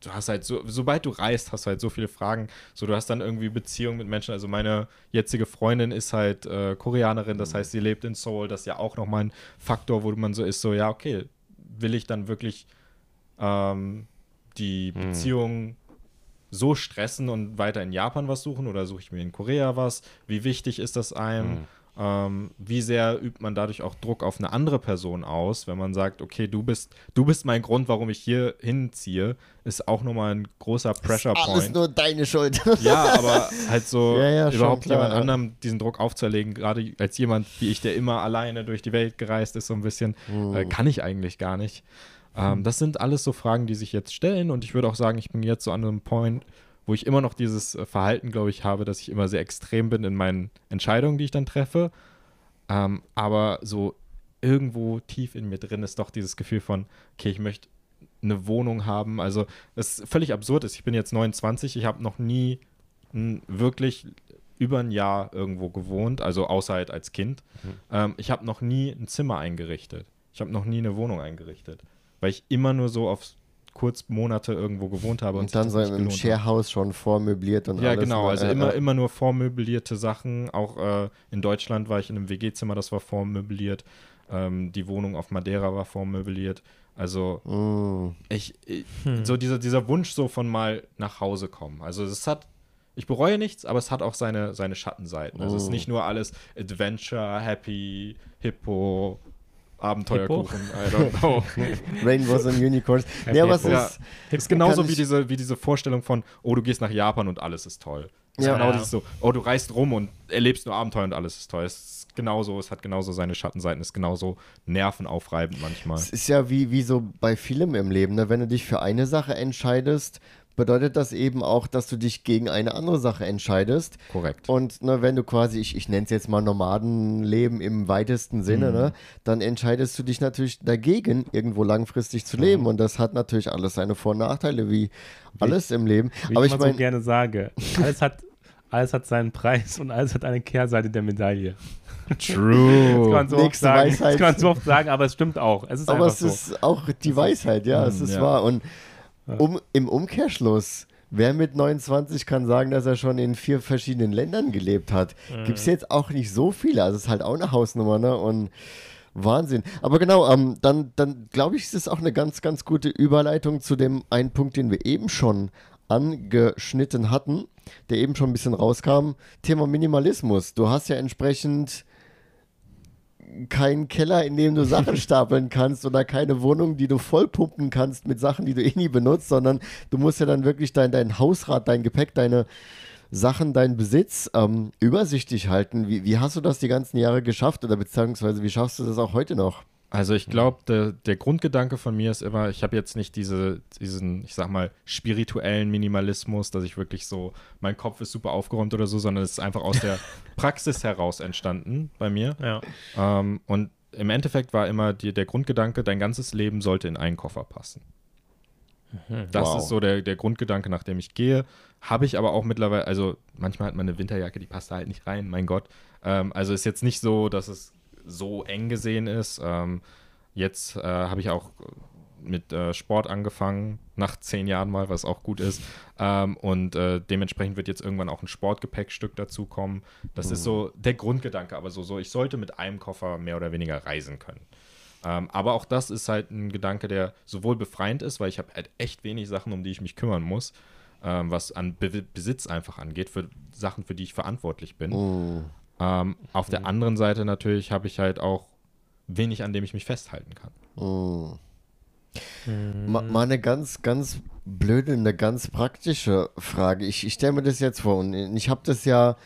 du hast halt so, sobald du reist, hast du halt so viele Fragen. So, du hast dann irgendwie Beziehungen mit Menschen. Also meine jetzige Freundin ist halt äh, Koreanerin, das heißt, sie lebt in Seoul. Das ist ja auch nochmal ein Faktor, wo man so ist, so, ja, okay, will ich dann wirklich ähm, die Hm. Beziehung so stressen und weiter in Japan was suchen oder suche ich mir in Korea was? Wie wichtig ist das einem? Hm. Ähm, wie sehr übt man dadurch auch Druck auf eine andere Person aus, wenn man sagt, okay, du bist, du bist mein Grund, warum ich hier hinziehe, ist auch nochmal ein großer Pressure Alles Point. nur deine Schuld. Ja, aber halt so Ja, ja, überhaupt klar, jemand ja. anderem diesen Druck aufzuerlegen, gerade als jemand wie ich, der immer alleine durch die Welt gereist ist, so ein bisschen, Hm. äh, kann ich eigentlich gar nicht. Ähm, das sind alles so Fragen, die sich jetzt stellen und ich würde auch sagen, ich bin jetzt so an einem Point, wo ich immer noch dieses äh, Verhalten, glaube ich, habe, dass ich immer sehr extrem bin in meinen Entscheidungen, die ich dann treffe. Ähm, aber so irgendwo tief in mir drin ist doch dieses Gefühl von, okay, ich möchte eine Wohnung haben. Also, es ist völlig absurd ist. Ich bin jetzt 29, ich habe noch nie wirklich über ein Jahr irgendwo gewohnt, also außer halt als Kind. Ähm, ich habe noch nie ein Zimmer eingerichtet. Ich habe noch nie eine Wohnung eingerichtet, weil ich immer nur so auf kurz Monate irgendwo gewohnt habe. Und, Und dann so gelohnt hat. Sharehouse schon vormöbliert und Ja, alles. genau. ne? Also Äh, immer, äh, immer nur vormöblierte Sachen. Auch äh, in Deutschland war ich in einem WG-Zimmer, das war vormöbliert. Ähm, die Wohnung auf Madeira war vormöbliert. Also mm. ich, ich so dieser, dieser Wunsch so von mal nach Hause kommen. Also es hat, ich bereue nichts, aber es hat auch seine, seine Schattenseiten. Also es ist Oh. nicht nur alles Adventure, Happy, Hippo, Abenteuerkuchen, I don't know. Rainbows und Unicorns. nee, aber es Ja. ist, ist genauso wie diese, wie diese Vorstellung von, oh, du gehst nach Japan und alles ist toll. Es Ja. ist genau Ja. das so, oh, du reist rum und erlebst nur Abenteuer und alles ist toll. Es ist genauso, es hat genauso seine Schattenseiten, es ist genauso nervenaufreibend manchmal. es ist ja wie, wie so bei vielem im Leben. Ne? Wenn du dich für eine Sache entscheidest, bedeutet das eben auch, dass du dich gegen eine andere Sache entscheidest. Korrekt. Und ne, wenn du quasi, ich, ich nenne es jetzt mal Nomadenleben im weitesten Sinne, Mhm. ne, dann entscheidest du dich natürlich dagegen, irgendwo langfristig zu leben. Und das hat natürlich alles seine Vor- und Nachteile, wie, alles im Leben. Wie Aber ich ich meine, so gerne sage, alles hat, alles hat seinen Preis und alles hat eine Kehrseite der Medaille. Das kann True. man so oft sagen, das kann man so oft sagen, aber es stimmt auch. Es aber es so. ist auch die Weisheit, ja, es ist ja. wahr. Und um, im Umkehrschluss, wer mit 29 kann sagen, dass er schon in vier verschiedenen Ländern gelebt hat? Gibt es jetzt auch nicht so viele. Also es ist halt auch eine Hausnummer, ne? Und Wahnsinn. Aber genau, ähm, dann, dann glaube ich, ist es auch eine ganz, ganz gute Überleitung zu dem einen Punkt, den wir eben schon angeschnitten hatten, der eben schon ein bisschen rauskam. Thema Minimalismus. Du hast ja entsprechend keinen Keller, in dem du Sachen stapeln kannst oder keine Wohnung, die du vollpumpen kannst mit Sachen, die du eh nie benutzt, sondern du musst ja dann wirklich dein, dein Hausrat, dein Gepäck, deine Sachen, deinen Besitz ähm, übersichtlich halten. Wie, wie hast du das die ganzen Jahre geschafft oder beziehungsweise wie schaffst du das auch heute noch? Also ich glaube, der, der Grundgedanke von mir ist immer, ich habe jetzt nicht diese, diesen, ich sag mal, spirituellen Minimalismus, dass ich wirklich so, mein Kopf ist super aufgeräumt oder so, sondern es ist einfach aus der Praxis heraus entstanden bei mir. Ja. Ähm, und im Endeffekt war immer die, der Grundgedanke, dein ganzes Leben sollte in einen Koffer passen. Das Wow. ist so der, der Grundgedanke, nach dem ich gehe. Habe ich aber auch mittlerweile, also manchmal hat man eine Winterjacke, die passt da halt nicht rein, mein Gott. Ähm, also ist jetzt nicht so, dass es so eng gesehen ist. Ähm, jetzt äh, habe ich auch mit äh, Sport angefangen, nach zehn Jahren mal, was auch gut ist. Ähm, und äh, dementsprechend wird jetzt irgendwann auch ein Sportgepäckstück dazukommen. Das ist so der Grundgedanke, aber so, so, ich sollte mit einem Koffer mehr oder weniger reisen können. Ähm, aber auch das ist halt ein Gedanke, der sowohl befreiend ist, weil ich habe halt echt wenig Sachen, um die ich mich kümmern muss, ähm, was an Be Besitz einfach angeht, für Sachen, für die ich verantwortlich bin. Mm. Ähm, auf der anderen Seite natürlich habe ich halt auch wenig, an dem ich mich festhalten kann. Mm. Ma, mal eine ganz, ganz blöde, eine ganz praktische Frage. Ich, ich stelle mir das jetzt vor und ich habe das ja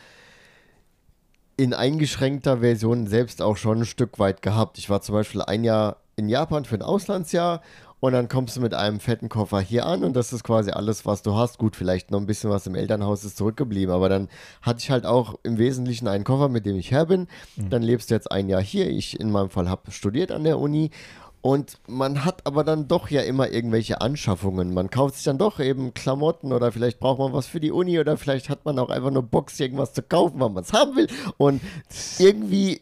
in eingeschränkter Version selbst auch schon ein Stück weit gehabt. Ich war zum Beispiel ein Jahr in Japan für ein Auslandsjahr und dann kommst du mit einem fetten Koffer hier an und das ist quasi alles, was du hast. Gut, vielleicht noch ein bisschen was im Elternhaus ist zurückgeblieben, aber dann hatte ich halt auch im Wesentlichen einen Koffer, mit dem ich her bin. Dann lebst du jetzt ein Jahr hier. Ich in meinem Fall habe studiert an der Uni und man hat aber dann doch ja immer irgendwelche Anschaffungen. Man kauft sich dann doch eben Klamotten oder vielleicht braucht man was für die Uni oder vielleicht hat man auch einfach nur Box, irgendwas zu kaufen, weil man es haben will. Und irgendwie,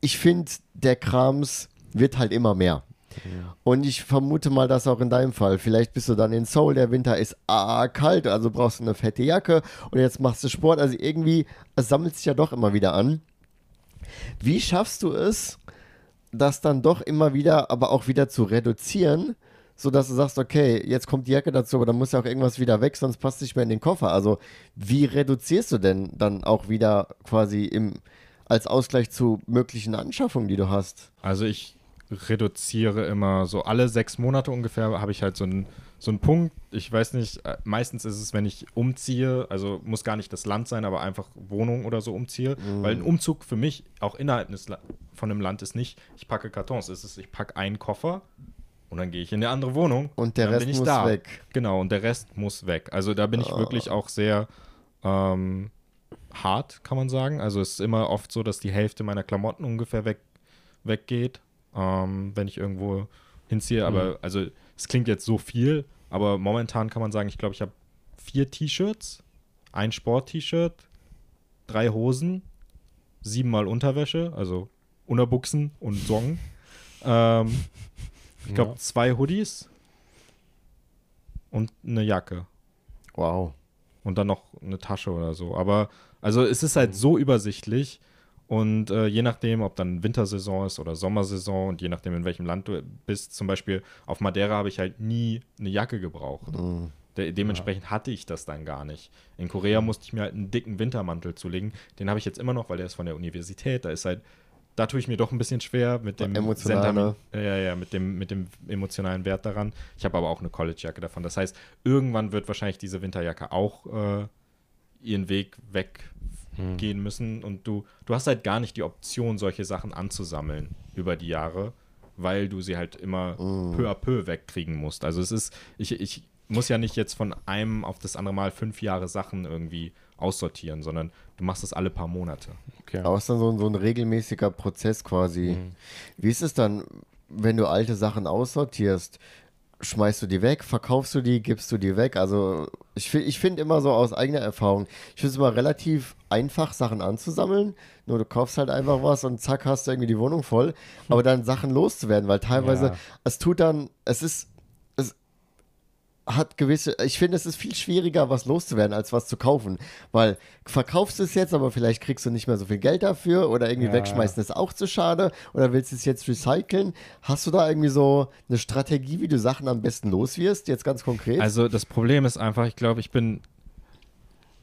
ich finde, der Krams wird halt immer mehr. Und ich vermute mal, dass auch in deinem Fall. Vielleicht bist du dann in Seoul, der Winter ist ah, kalt, also brauchst du eine fette Jacke und jetzt machst du Sport. Also irgendwie, es sammelt sich ja doch immer wieder an. Wie schaffst du es, das dann doch immer wieder, aber auch wieder zu reduzieren, sodass du sagst, okay, jetzt kommt die Jacke dazu, aber dann muss ja auch irgendwas wieder weg, sonst passt nicht mehr in den Koffer. Also wie reduzierst du denn dann auch wieder quasi im, als Ausgleich zu möglichen Anschaffungen, die du hast? Also ich reduziere immer so alle sechs Monate ungefähr, habe ich halt so einen so einen Punkt. Ich weiß nicht, äh, meistens ist es, wenn ich umziehe, also muss gar nicht das Land sein, aber einfach Wohnung oder so umziehe, Mhm. weil ein Umzug für mich auch innerhalb des von einem Land ist nicht, ich packe Kartons, es ist, ich packe einen Koffer und dann gehe ich in eine andere Wohnung Und der Rest muss da. weg. Genau, und der Rest muss weg. Also da bin ich Ah. wirklich auch sehr ähm, hart, kann man sagen. Also es ist immer oft so, dass die Hälfte meiner Klamotten ungefähr weg, weggeht, ähm, wenn ich irgendwo hinziehe. Aber also es klingt jetzt so viel, aber momentan kann man sagen, ich glaube, ich habe vier T-Shirts, ein Sport-T-Shirt, drei Hosen, siebenmal Unterwäsche, also Unterbuchsen und Socken. Ähm, ich glaube, Ja. zwei Hoodies und eine Jacke. Wow. Und dann noch eine Tasche oder so. Aber also es ist halt so übersichtlich. Und äh, je nachdem, ob dann Wintersaison ist oder Sommersaison und je nachdem, in welchem Land du bist, zum Beispiel auf Madeira habe ich halt nie eine Jacke gebraucht. Mhm. De dementsprechend hatte ich das dann gar nicht. In Korea musste ich mir halt einen dicken Wintermantel zulegen. Den habe ich jetzt immer noch, weil der ist von der Universität. Da ist halt, da tue ich mir doch ein bisschen schwer mit dem Emotional, Sentiment- ja, ja, mit dem, mit dem emotionalen Wert daran. Ich habe aber auch eine Collegejacke davon. Das heißt, irgendwann wird wahrscheinlich diese Winterjacke auch äh, ihren Weg weggehen müssen. Und du, du hast halt gar nicht die Option, solche Sachen anzusammeln über die Jahre, weil du sie halt immer peu à peu wegkriegen musst. Also es ist, ich, ich muss ja nicht jetzt von einem auf das andere Mal fünf Jahre Sachen irgendwie aussortieren, sondern du machst das alle paar Monate. Okay. Aber es ist dann so, ein- so ein regelmäßiger Prozess quasi. Mhm. Wie ist es dann, wenn du alte Sachen aussortierst? Schmeißt du die weg, verkaufst du die, gibst du die weg? Also ich, ich finde immer so aus eigener Erfahrung, ich finde es immer relativ einfach, Sachen anzusammeln. Nur du kaufst halt einfach was und zack, hast du irgendwie die Wohnung voll. Aber dann Sachen loszuwerden, weil teilweise, Ja. es tut dann, es ist, hat gewisse, ich finde, es ist viel schwieriger, was loszuwerden, als was zu kaufen. Weil verkaufst du es jetzt, aber vielleicht kriegst du nicht mehr so viel Geld dafür oder irgendwie Ja. wegschmeißen ist auch zu schade oder willst du es jetzt recyceln? Hast du da irgendwie so eine Strategie, wie du Sachen am besten loswirst, jetzt ganz konkret? Also das Problem ist einfach, ich glaube, ich bin,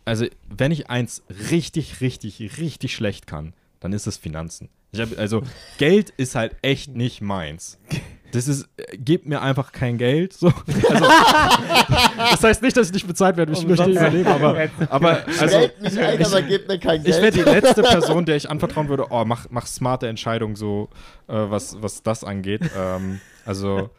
also wenn ich eins richtig, richtig, richtig schlecht kann, dann ist es Finanzen. Ich hab, also Geld ist halt echt nicht meins. Das ist, äh, gebt mir einfach kein Geld. So. Also, das heißt nicht, dass ich nicht bezahlt werde, ich möchte Umsonst. überleben, aber, aber also, mich ein, aber gebt mir kein ich wäre Geld. die letzte Person, der ich anvertrauen würde, oh, mach, mach smarte Entscheidungen so, äh, was, was das angeht. Ähm, also,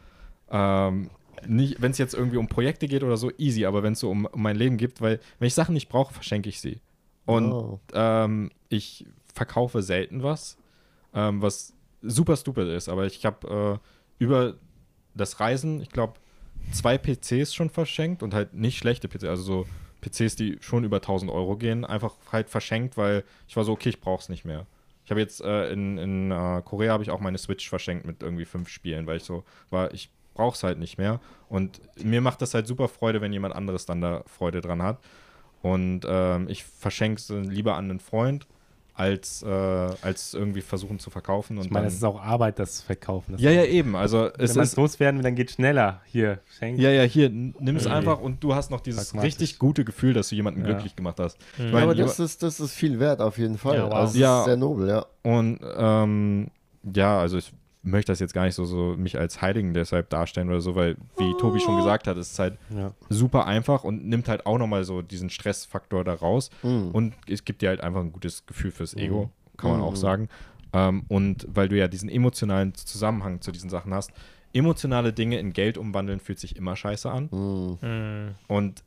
ähm, wenn es jetzt irgendwie um Projekte geht oder so, easy, aber wenn es so um, um mein Leben geht, weil wenn ich Sachen nicht brauche, verschenke ich sie. Und Oh. ähm, ich verkaufe selten was, ähm, was super stupid ist, aber ich habe äh, über das Reisen, ich glaube, zwei PCs schon verschenkt und halt nicht schlechte PCs, also so PCs, die schon über 1000 Euro gehen, einfach halt verschenkt, weil ich war so, okay, ich brauch's nicht mehr. Ich habe jetzt äh, in, in äh, Korea habe ich auch meine Switch verschenkt mit irgendwie fünf Spielen, weil ich so war, ich brauch's halt nicht mehr. Und mir macht das halt super Freude, wenn jemand anderes dann da Freude dran hat. Und ähm, ich verschenke es lieber an einen Freund, als, äh, als irgendwie versuchen zu verkaufen. Und Ich meine, dann, es ist auch Arbeit, das zu verkaufen. Das ja, ja, eben. Also es Wenn man es ist loswerden will, dann geht schneller. Hier, schenk. ja, ja, hier, nimm es Irgendwie. einfach und du hast noch dieses richtig gute Gefühl, dass du jemanden Ja. glücklich gemacht hast. Mhm. meine, aber das ist, das ist viel wert auf jeden Fall. Ja, wow. Also Ja. ist sehr nobel, ja. Und ähm, ja, also ich möchte das jetzt gar nicht so, so mich als Heiligen deshalb darstellen oder so, weil, wie Tobi schon gesagt hat, es ist halt Ja. super einfach und nimmt halt auch nochmal so diesen Stressfaktor da raus. Mhm. Und es gibt dir halt einfach ein gutes Gefühl fürs Ego, kann man Mhm. auch sagen. Ähm, und weil du ja diesen emotionalen Zusammenhang zu diesen Sachen hast, emotionale Dinge in Geld umwandeln fühlt sich immer scheiße an. Mhm. Mhm. Und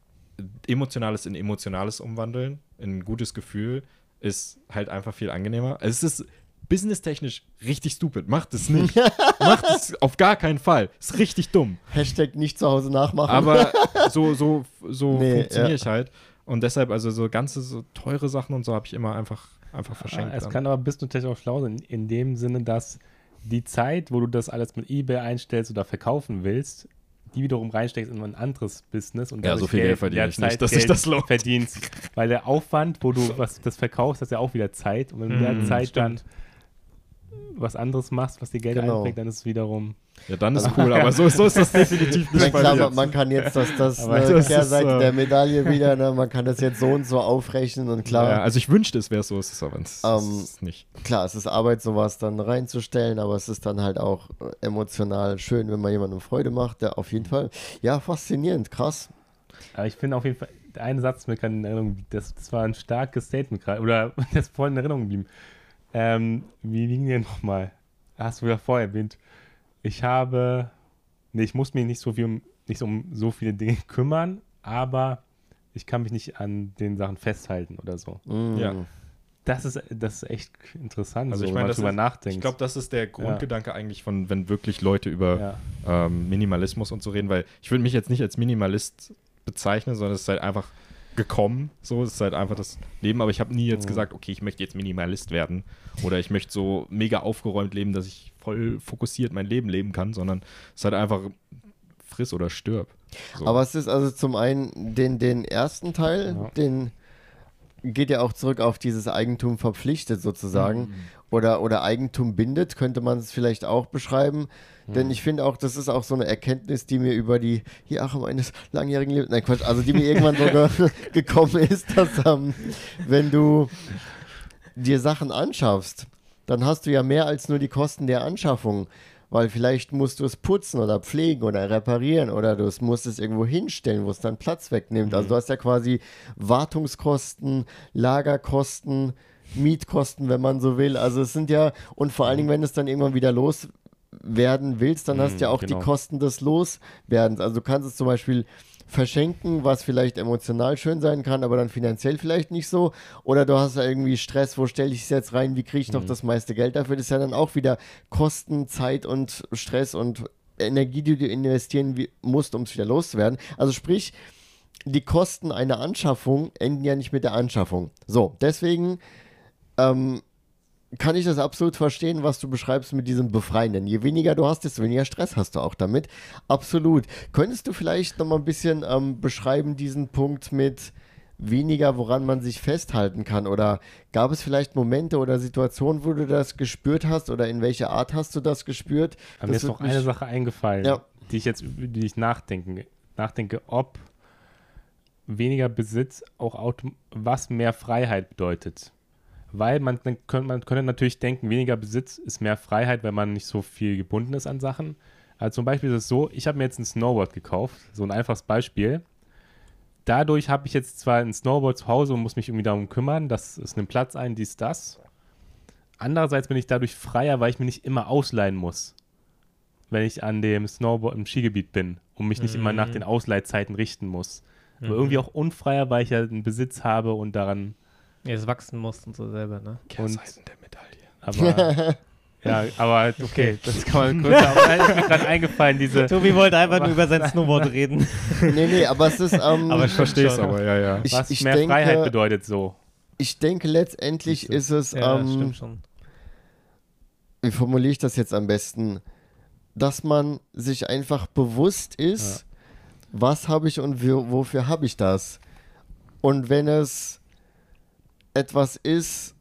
emotionales in emotionales umwandeln, in ein gutes Gefühl, ist halt einfach viel angenehmer. Es ist businesstechnisch richtig stupid. Macht es nicht. Macht es auf gar keinen Fall. Ist richtig dumm. Hashtag nicht zu Hause nachmachen. Aber so, so, so Nee, funktioniere ja. ich halt. Und deshalb, also so ganze so teure Sachen und so habe ich immer einfach, einfach verschenkt. Es dann. kann aber bist du natürlich auch schlau sein, in dem Sinne, dass die Zeit, wo du das alles mit eBay einstellst oder verkaufen willst, die wiederum reinsteckst in ein anderes Business und Ja, so viel Geld verdiene ja, ich nicht, dass Geld das lohnt. verdienst. Weil der Aufwand, wo du was das verkaufst, das ist ja auch wieder Zeit. Und wenn du in der Mhm, Zeit stimmt. dann was anderes machst, was dir Geld Genau. einbringt, dann ist es wiederum. Ja, dann ist cool, aber so, so ist das definitiv Ich nicht bei klar, man, man kann jetzt das, das, Aber ne, das ist, Kehrseite äh, der Medaille wieder, ne, man kann das jetzt so und so aufrechnen und klar, Ja, also ich wünschte, es wäre so, es ist aber es Ähm, ist nicht. klar, es ist Arbeit, sowas dann reinzustellen, aber es ist dann halt auch äh, emotional schön, wenn man jemandem Freude macht. Ja, auf jeden Fall. Ja, faszinierend, krass. Aber ich finde auf jeden Fall, der eine Satz ist mir gerade in Erinnerung, das, das war ein starkes Statement gerade, oder das ist voll in Erinnerung geblieben. Ähm, wie liegen die nochmal? Hast du ja vorher erwähnt. Ich habe, nee, ich muss mich nicht so viel um, nicht so um so viele Dinge kümmern, aber ich kann mich nicht an den Sachen festhalten oder so. Mm. Ja. Das ist, das ist echt interessant, Also so, ich wenn meine, man das drüber ist- nachdenkt. Ich glaube, das ist der Grundgedanke eigentlich von, wenn wirklich Leute über ja. ähm, Minimalismus und so reden, weil ich würde mich jetzt nicht als Minimalist bezeichnen, sondern es ist halt einfach gekommen, so, es ist halt einfach das Leben, aber ich habe nie jetzt Mhm. gesagt, okay, ich möchte jetzt Minimalist werden oder ich möchte so mega aufgeräumt leben, dass ich voll fokussiert mein Leben leben kann, sondern es ist halt einfach friss oder stirb. So. Aber es ist also zum einen den, den ersten Teil, Ja. den geht ja auch zurück auf dieses Eigentum verpflichtet sozusagen. Mhm. Oder, oder Eigentum bindet, könnte man es vielleicht auch beschreiben. Mhm. Denn ich finde auch, das ist auch so eine Erkenntnis, die mir über die Jahre meines langjährigen Lebens, nein Quatsch, also die mir irgendwann so ge gekommen ist, dass ähm, wenn du dir Sachen anschaffst, dann hast du ja mehr als nur die Kosten der Anschaffung. Weil vielleicht musst du es putzen oder pflegen oder reparieren oder du musst es irgendwo hinstellen, wo es dann Platz wegnimmt. Also du hast ja quasi Wartungskosten, Lagerkosten, Mietkosten, wenn man so will. Also es sind ja, und vor allen Dingen, wenn es dann irgendwann wieder loswerden willst, dann hast du ja auch genau. die Kosten des Loswerdens. Also du kannst es zum Beispiel verschenken, was vielleicht emotional schön sein kann, aber dann finanziell vielleicht nicht so. Oder du hast ja irgendwie Stress, wo stelle ich es jetzt rein, wie kriege ich noch das meiste Geld dafür? Das ist ja dann auch wieder Kosten, Zeit und Stress und Energie, die du investieren musst, um es wieder loszuwerden. Also sprich, die Kosten einer Anschaffung enden ja nicht mit der Anschaffung. So, deswegen ähm, kann ich das absolut verstehen, was du beschreibst mit diesem Befreienden. Je weniger du hast, desto weniger Stress hast du auch damit. Absolut. Könntest du vielleicht noch mal ein bisschen ähm, beschreiben, diesen Punkt mit weniger, woran man sich festhalten kann? Oder gab es vielleicht Momente oder Situationen, wo du das gespürt hast? Oder in welcher Art hast du das gespürt? Aber mir ist noch eine Sache eingefallen, Ja. die ich jetzt, über die ich nachdenken, nachdenke, ob weniger Besitz auch was mehr Freiheit bedeutet. Weil man, dann könnte, man könnte natürlich denken, weniger Besitz ist mehr Freiheit, wenn man nicht so viel gebunden ist an Sachen. Also zum Beispiel ist es so, ich habe mir jetzt ein Snowboard gekauft, so ein einfaches Beispiel. Dadurch habe ich jetzt zwar ein Snowboard zu Hause und muss mich irgendwie darum kümmern, dass es nimmt Platz ein, dies, das. Andererseits bin ich dadurch freier, weil ich mir nicht immer ausleihen muss, wenn ich an dem Snowboard im Skigebiet bin und mich nicht immer nach den Ausleihzeiten richten muss. Aber irgendwie auch unfreier, weil ich ja einen Besitz habe und daran, Jetzt wachsen musst und so selber, ne? Kehrseiten der Medaille. aber ja, aber okay, das kann man kurz, aber ist mir gerade eingefallen, diese, Tobi wollte einfach nur über sein Snowboard reden. nee, nee, aber es ist. Ähm, Aber Ich verstehe es aber, ja, ja. ich, was ich mehr denke, Freiheit bedeutet so. Ich denke, letztendlich ist es. Ja, ähm, stimmt schon. wie formuliere ich das jetzt am besten? Dass man sich einfach bewusst ist, was habe ich und wo, wofür habe ich das? Und wenn es etwas ist,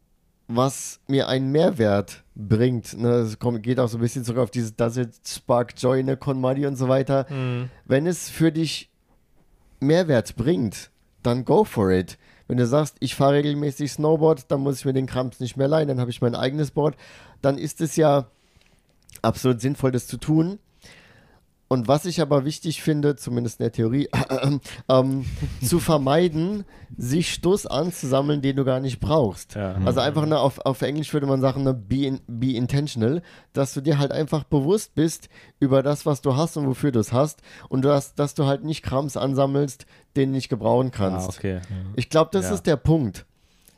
was mir einen Mehrwert bringt, ne, das kommt, geht auch so ein bisschen zurück auf dieses Does it spark joy, ne, Conmadi und so weiter. Mhm. Wenn es für dich Mehrwert bringt, dann go for it. Wenn du sagst, ich fahre regelmäßig Snowboard, dann muss ich mir den Krams nicht mehr leihen, dann habe ich mein eigenes Board, dann ist es ja absolut sinnvoll, das zu tun. Und was ich aber wichtig finde, zumindest in der Theorie, ähm, zu vermeiden, sich Stuss anzusammeln, den du gar nicht brauchst. Ja. Also einfach ne, auf, auf Englisch würde man sagen, ne, be, in, be intentional, dass du dir halt einfach bewusst bist über das, was du hast und wofür du es hast und du hast, dass du halt nicht Krams ansammelst, den du nicht gebrauchen kannst. Ah, okay. Ich glaube, das Ja. ist der Punkt.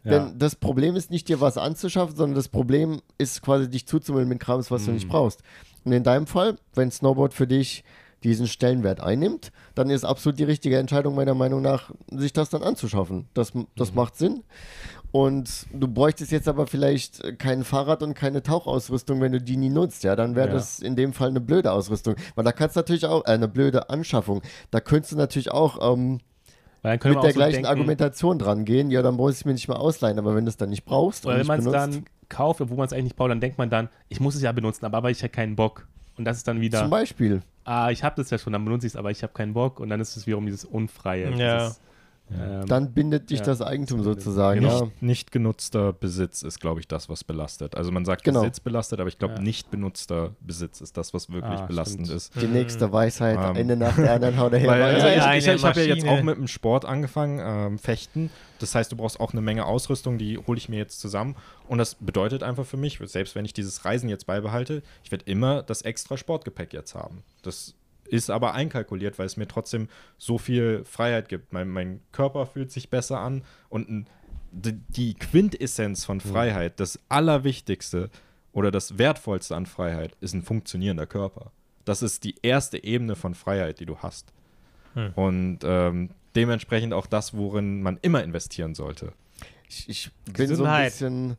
Ja. Denn das Problem ist nicht, dir was anzuschaffen, sondern das Problem ist quasi, dich zuzumüllen mit Krams, was du Mhm. nicht brauchst. Und in deinem Fall, wenn Snowboard für dich diesen Stellenwert einnimmt, dann ist absolut die richtige Entscheidung meiner Meinung nach, sich das dann anzuschaffen. Das, das Mhm. macht Sinn. und du bräuchtest jetzt aber vielleicht kein Fahrrad und keine Tauchausrüstung, wenn du die nie nutzt, ja, dann wäre Ja. das in dem Fall eine blöde Ausrüstung. Weil da kannst du natürlich auch, äh, eine blöde Anschaffung, da könntest du natürlich auch ähm, mit der so gleichen denken, Argumentation dran gehen, ja, dann muss ich es mir nicht mehr ausleihen, aber wenn du es dann nicht brauchst Oder und wenn man es dann kauft, obwohl man es eigentlich nicht braucht, dann denkt man dann, ich muss es ja benutzen, aber, aber ich habe keinen Bock. Und das ist dann wieder, zum Beispiel. ah, ich habe das ja schon, dann benutze ich es, aber ich habe keinen Bock. Und dann ist es wiederum dieses Unfreie. Ja. Dieses, ähm, Dann bindet dich ja. das Eigentum Genau. sozusagen, Nicht, ja. nicht genutzter Besitz ist, glaube ich, das, was belastet. Also man sagt Genau. Besitz belastet, aber ich glaube, Ja. nicht benutzter Besitz ist das, was wirklich Ah, belastend stimmt. ist. Die nächste Weisheit, Ähm, eine nach der anderen haut er her. Weil, also Ja, ich ich, ich habe ja jetzt auch mit dem Sport angefangen, ähm, Fechten. Das heißt, du brauchst auch eine Menge Ausrüstung, die hole ich mir jetzt zusammen. Und das bedeutet einfach für mich, selbst wenn ich dieses Reisen jetzt beibehalte, ich werde immer das extra Sportgepäck jetzt haben. Das ist aber einkalkuliert, weil es mir trotzdem so viel Freiheit gibt. Mein, mein Körper fühlt sich besser an und ein, die, die Quintessenz von Freiheit, das Allerwichtigste oder das Wertvollste an Freiheit, ist ein funktionierender Körper. Das ist die erste Ebene von Freiheit, die du hast. Hm. Und ähm, dementsprechend auch das, worin man immer investieren sollte. Ich, ich bin so ein Gesundheit.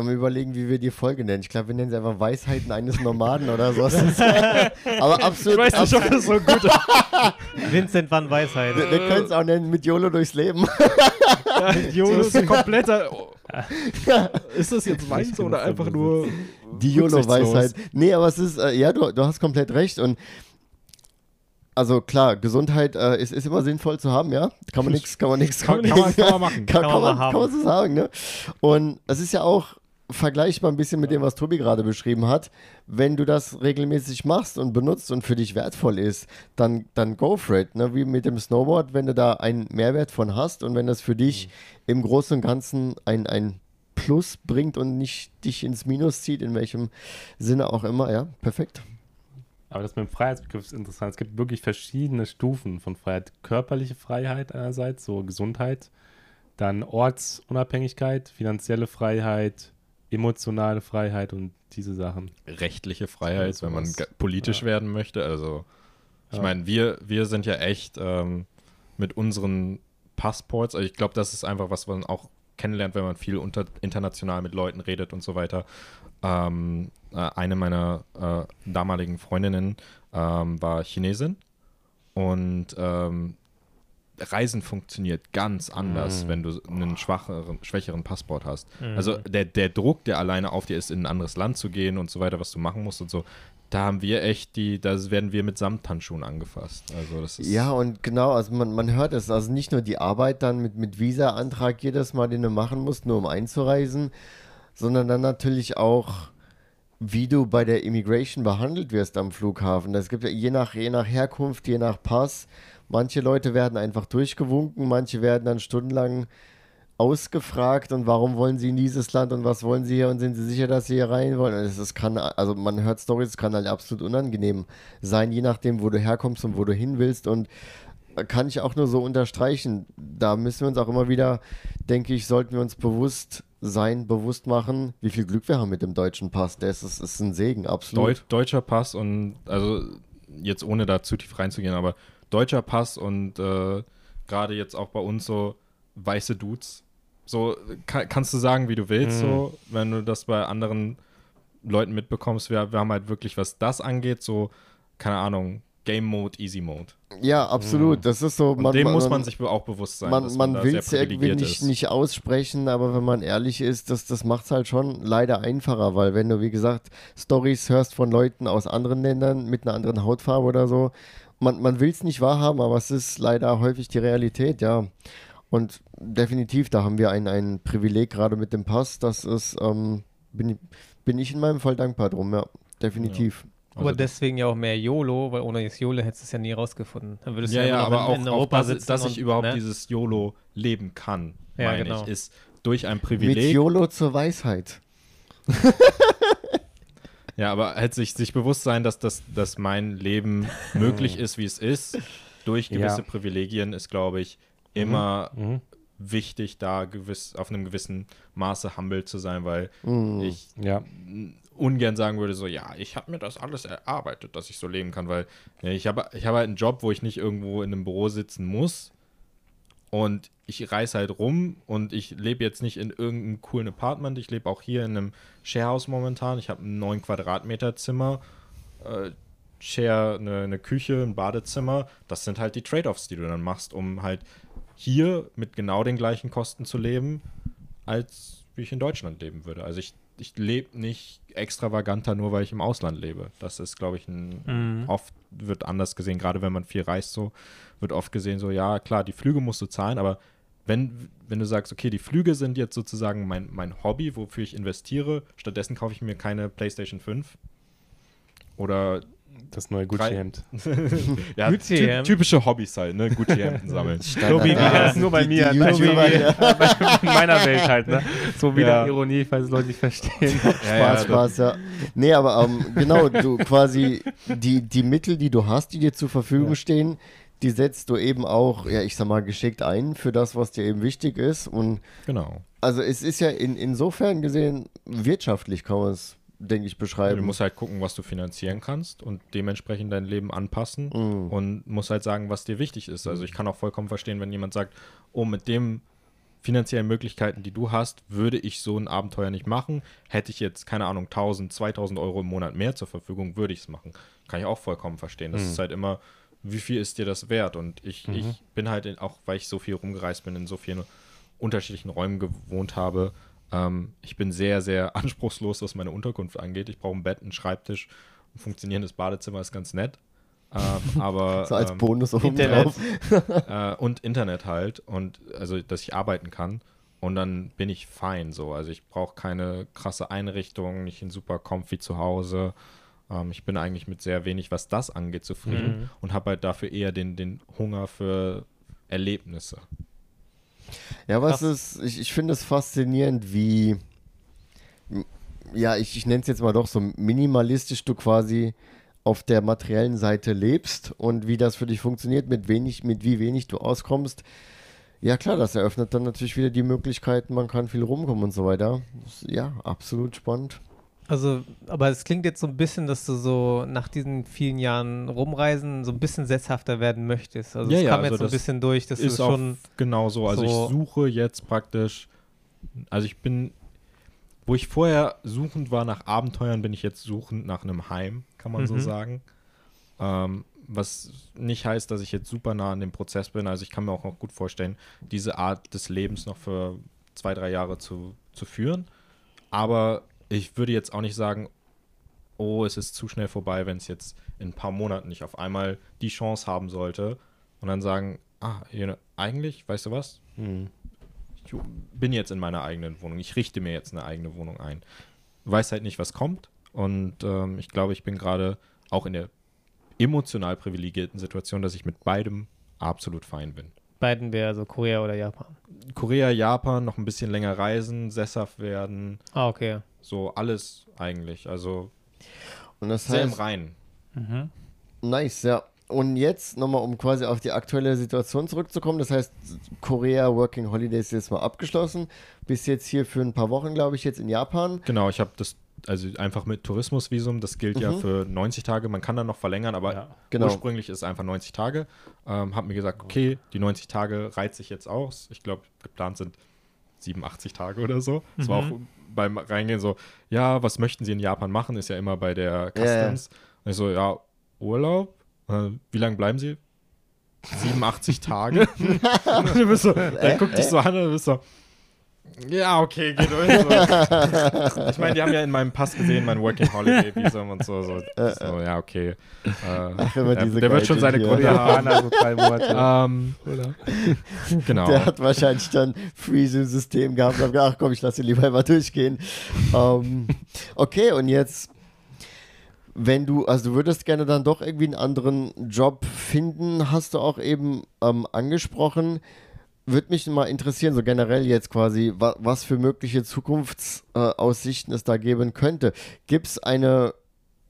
Bisschen am überlegen, wie wir die Folge nennen. Ich glaube, wir nennen sie einfach Weisheiten eines Nomaden oder so. Aber absolut. absolut das so gut ist. Vincent van Weisheit. wir wir können es auch nennen mit YOLO durchs Leben. Jonas ist ein kompletter. Ist das jetzt Nicht genug oder einfach nur. Die YOLO-Weisheit. Nee, aber es ist, äh, ja, du, du hast komplett recht. Und also klar, Gesundheit äh, ist, ist immer sinnvoll zu haben, ja. Kann man nichts, kann man nichts, Kann, kann, man, kann man machen. kann, Kann kann, man man, haben. kann man so sagen, ne? Und es ist ja auch vergleichbar ein bisschen mit dem, was Tobi gerade beschrieben hat. Wenn du das regelmäßig machst und benutzt und für dich wertvoll ist, dann, dann go for it. Ne? Wie mit dem Snowboard, wenn du da einen Mehrwert von hast und wenn das für dich im Großen und Ganzen ein, ein Plus bringt und nicht dich ins Minus zieht, in welchem Sinne auch immer, ja, perfekt. Aber das mit dem Freiheitsbegriff ist interessant. Es gibt wirklich verschiedene Stufen von Freiheit. Körperliche Freiheit einerseits, so Gesundheit, dann Ortsunabhängigkeit, finanzielle Freiheit, emotionale Freiheit und diese Sachen. Rechtliche Freiheit, wenn man politisch Ja. werden möchte. Also, ich Ja. meine, wir, wir sind ja echt ähm, mit unseren Passports, also ich glaube, das ist einfach was, was man auch kennenlernt, wenn man viel unter, international mit Leuten redet und so weiter. Ähm, äh, eine meiner äh, damaligen Freundinnen ähm, war Chinesin und ähm, Reisen funktioniert ganz anders, Mhm. wenn du einen schwacheren, schwächeren Passport hast. Mhm. Also der, der Druck, der alleine auf dir ist, in ein anderes Land zu gehen und so weiter, was du machen musst und so, da haben wir echt die, da werden wir mit Samthandschuhen angefasst. Also das ist Ja, und genau, also man, man hört es, also nicht nur die Arbeit dann mit, mit Visa-Antrag jedes Mal, den du machen musst, nur um einzureisen, sondern dann natürlich auch, wie du bei der Immigration behandelt wirst am Flughafen. Das gibt ja je nach, je nach Herkunft, je nach Pass. Manche Leute werden einfach durchgewunken, manche werden dann stundenlang ausgefragt und warum wollen sie in dieses Land und was wollen sie hier und sind sie sicher, dass sie hier rein wollen. Und es es kann, also man hört Stories, es kann halt absolut unangenehm sein, je nachdem, wo du herkommst und wo du hin willst. Und äh, kann ich auch nur so unterstreichen. Da müssen wir uns auch immer wieder, denke ich, sollten wir uns bewusst sein, bewusst machen, wie viel Glück wir haben mit dem deutschen Pass. Das ist, ist ein Segen, absolut. Deut deutscher Pass und also jetzt ohne da zu tief reinzugehen, aber deutscher Pass und äh, gerade jetzt auch bei uns so weiße Dudes. So ka kannst du sagen, wie du willst, Mhm. so, wenn du das bei anderen Leuten mitbekommst. Wir, wir haben halt wirklich, was das angeht, so, keine Ahnung, Game Mode, Easy Mode. Ja, absolut. Das ist so. Und dem muss man sich auch bewusst sein. man, man da will es irgendwie nicht, ist. nicht aussprechen, aber wenn man ehrlich ist, das, das macht es halt schon leider einfacher, weil wenn du, wie gesagt, Stories hörst von Leuten aus anderen Ländern mit einer anderen Hautfarbe oder so, man, man will es nicht wahrhaben, aber es ist leider häufig die Realität, ja. Und definitiv, da haben wir ein, ein Privileg gerade mit dem Pass, das ist, ähm, bin, ich- bin ich in meinem Fall dankbar drum, ja, definitiv. Aber Also deswegen ja auch mehr YOLO, weil ohne das YOLO hättest du es ja nie rausgefunden. Dann würdest ja, du ja, noch aber in, in auch, auch Europa dass, sitzen dass und, ich überhaupt ne? dieses YOLO leben kann, Ja, meine genau. ich, ist durch ein Mit Privileg. YOLO zur Weisheit. Ja, aber halt sich, sich bewusst sein, dass, das, dass mein Leben möglich ist, wie es ist, durch gewisse Ja. Privilegien, ist, glaube ich, immer Mhm. wichtig, da gewiss, auf einem gewissen Maße humble zu sein, weil Mhm. ich Ja. ungern sagen würde, so, ja, ich habe mir das alles erarbeitet, dass ich so leben kann, weil ja, ich habe ich habe halt einen Job, wo ich nicht irgendwo in einem Büro sitzen muss Und ich reise halt rum und ich lebe jetzt nicht in irgendeinem coolen Apartment. Ich lebe auch hier in einem Sharehouse momentan. Ich habe ein 9 Quadratmeter Zimmer, äh, Share, eine, eine Küche, ein Badezimmer. Das sind halt die Trade-offs, die du dann machst, um halt hier mit genau den gleichen Kosten zu leben, als wie ich in Deutschland leben würde. Also ich, ich lebe nicht extravaganter, nur weil ich im Ausland lebe. Das ist, glaube ich, ein, Mhm. oft wird anders gesehen, gerade wenn man viel reist, so wird oft gesehen, so ja, klar, die Flüge musst du zahlen, aber wenn, wenn du sagst, okay, die Flüge sind jetzt sozusagen mein, mein Hobby, wofür ich investiere, stattdessen kaufe ich mir keine PlayStation 5 oder Das neue Gucci-Hemd. ja, Gucci, ty ja. typische Hobbys halt, ne? Gucci-Hemden sammeln. So wie Ah, das nur bei mir. die bei, YouTuber, mir ja. in meiner Welt halt, ne? So wieder Ja. Ironie, falls Leute nicht verstehen. Spaß, Spaß, ja. Nee, aber ähm, genau, du quasi die, die Mittel, die du hast, die dir zur Verfügung Ja. stehen, die setzt du eben auch, ja, ich sag mal, geschickt ein für das, was dir eben wichtig ist. Und Genau. also es ist ja in, insofern gesehen wirtschaftlich, kann man es, denke ich, Du beschreiben. musst halt gucken, was du finanzieren kannst und dementsprechend dein Leben anpassen Mhm. und musst halt sagen, was dir wichtig ist. Also ich kann auch vollkommen verstehen, wenn jemand sagt, oh, mit dem finanziellen Möglichkeiten, die du hast, würde ich so ein Abenteuer nicht machen. Hätte ich jetzt, keine Ahnung, 1000, 2000 Euro im Monat mehr zur Verfügung, würde ich es machen. Kann ich auch vollkommen verstehen. Das Mhm. ist halt immer, wie viel ist dir das wert? Und ich, Mhm. ich bin halt, in, auch weil ich so viel rumgereist bin, in so vielen unterschiedlichen Räumen gewohnt habe, ähm, ich bin sehr, sehr anspruchslos, was meine Unterkunft angeht. Ich brauche ein Bett, einen Schreibtisch, ein funktionierendes Badezimmer ist ganz nett. Ähm, aber so als ähm, Bonus oben Internet. drauf. äh, und Internet halt und also dass ich arbeiten kann und dann bin ich fein so also ich brauche keine krasse Einrichtung nicht ein super comfy zu Hause ähm, ich bin eigentlich mit sehr wenig was das angeht zufrieden Mhm. und habe halt dafür eher den den Hunger für Erlebnisse Ja, was Krass. ist, ich, ich finde es faszinierend, wie, ja, ich, ich nenne es jetzt mal doch so minimalistisch du quasi auf der materiellen Seite lebst und wie das für dich funktioniert, mit wenig, mit wie wenig du auskommst. Ja, klar, das eröffnet dann natürlich wieder die Möglichkeiten, man kann viel rumkommen und so weiter. Ja, absolut spannend. Also, aber es klingt jetzt so ein bisschen, dass du so nach diesen vielen Jahren rumreisen so ein bisschen sesshafter werden möchtest. Also Ja, es ja, kam also jetzt so ein bisschen durch, dass ist du auch schon genau so also so- ich suche jetzt praktisch also ich bin wo ich vorher suchend war nach Abenteuern bin ich jetzt suchend nach einem Heim kann man so Mhm. sagen ähm, was nicht heißt, dass ich jetzt super nah an dem Prozess bin. Also ich kann mir auch noch gut vorstellen, diese Art des Lebens noch für zwei, drei Jahre zu, zu führen. Aber ich würde jetzt auch nicht sagen, oh, es ist zu schnell vorbei, wenn es jetzt in ein paar Monaten nicht auf einmal die Chance haben sollte und dann sagen, ah, eigentlich, weißt du was? Ich bin jetzt in meiner eigenen Wohnung. Ich richte mir jetzt eine eigene Wohnung ein. Weiß halt nicht, was kommt. Und ähm, ich glaube, ich bin gerade auch in der emotional privilegierten Situation, dass ich mit beidem absolut fein bin. beiden wäre so Korea oder Japan. Korea, Japan, noch ein bisschen länger reisen, sesshaft werden, Ah, okay. So alles eigentlich. Also Und das sehr im heißt, Reinen. nice, ja. Und jetzt nochmal, um quasi auf die aktuelle Situation zurückzukommen. Das heißt, Korea Working Holidays ist jetzt mal abgeschlossen. Bis jetzt hier für ein paar Wochen, glaube ich, jetzt in Japan. Genau, ich habe das, also einfach mit Tourismusvisum, das gilt ja Mhm. für 90 Tage. Man kann dann noch verlängern, aber Ja. Genau. ursprünglich ist es einfach 90 Tage. Ähm, hab mir gesagt, okay, die 90 Tage reizt sich jetzt aus. Ich glaube, geplant sind 87 Tage oder so. Das war auch Mhm. beim Reingehen so, ja, was möchten Sie in Japan machen? Ist ja immer bei der. Customs. Und ich so, ja, Urlaub? Äh, wie lange bleiben Sie? 87 Tage? und du bist so, dann guck dich so an und du bist so, ja, okay, geht durch. So. Ich meine, die haben ja in meinem Pass gesehen, mein Working Holiday Visum und so. So, so ja, okay. Äh, Ach, immer der, diese der wird schon seine Gründe haben. Japaner, so drei Monate. Ähm, oder? genau. Der hat wahrscheinlich dann Freeze im System gehabt und hat gedacht, ach komm, ich lasse lieber mal durchgehen. ähm, okay, und jetzt, wenn du, also du würdest gerne dann doch irgendwie einen anderen Job finden, hast du auch eben ähm, angesprochen. Würde mich mal interessieren, so generell jetzt quasi, wa was für mögliche Zukunftsaussichten es da geben könnte. Gibt es eine,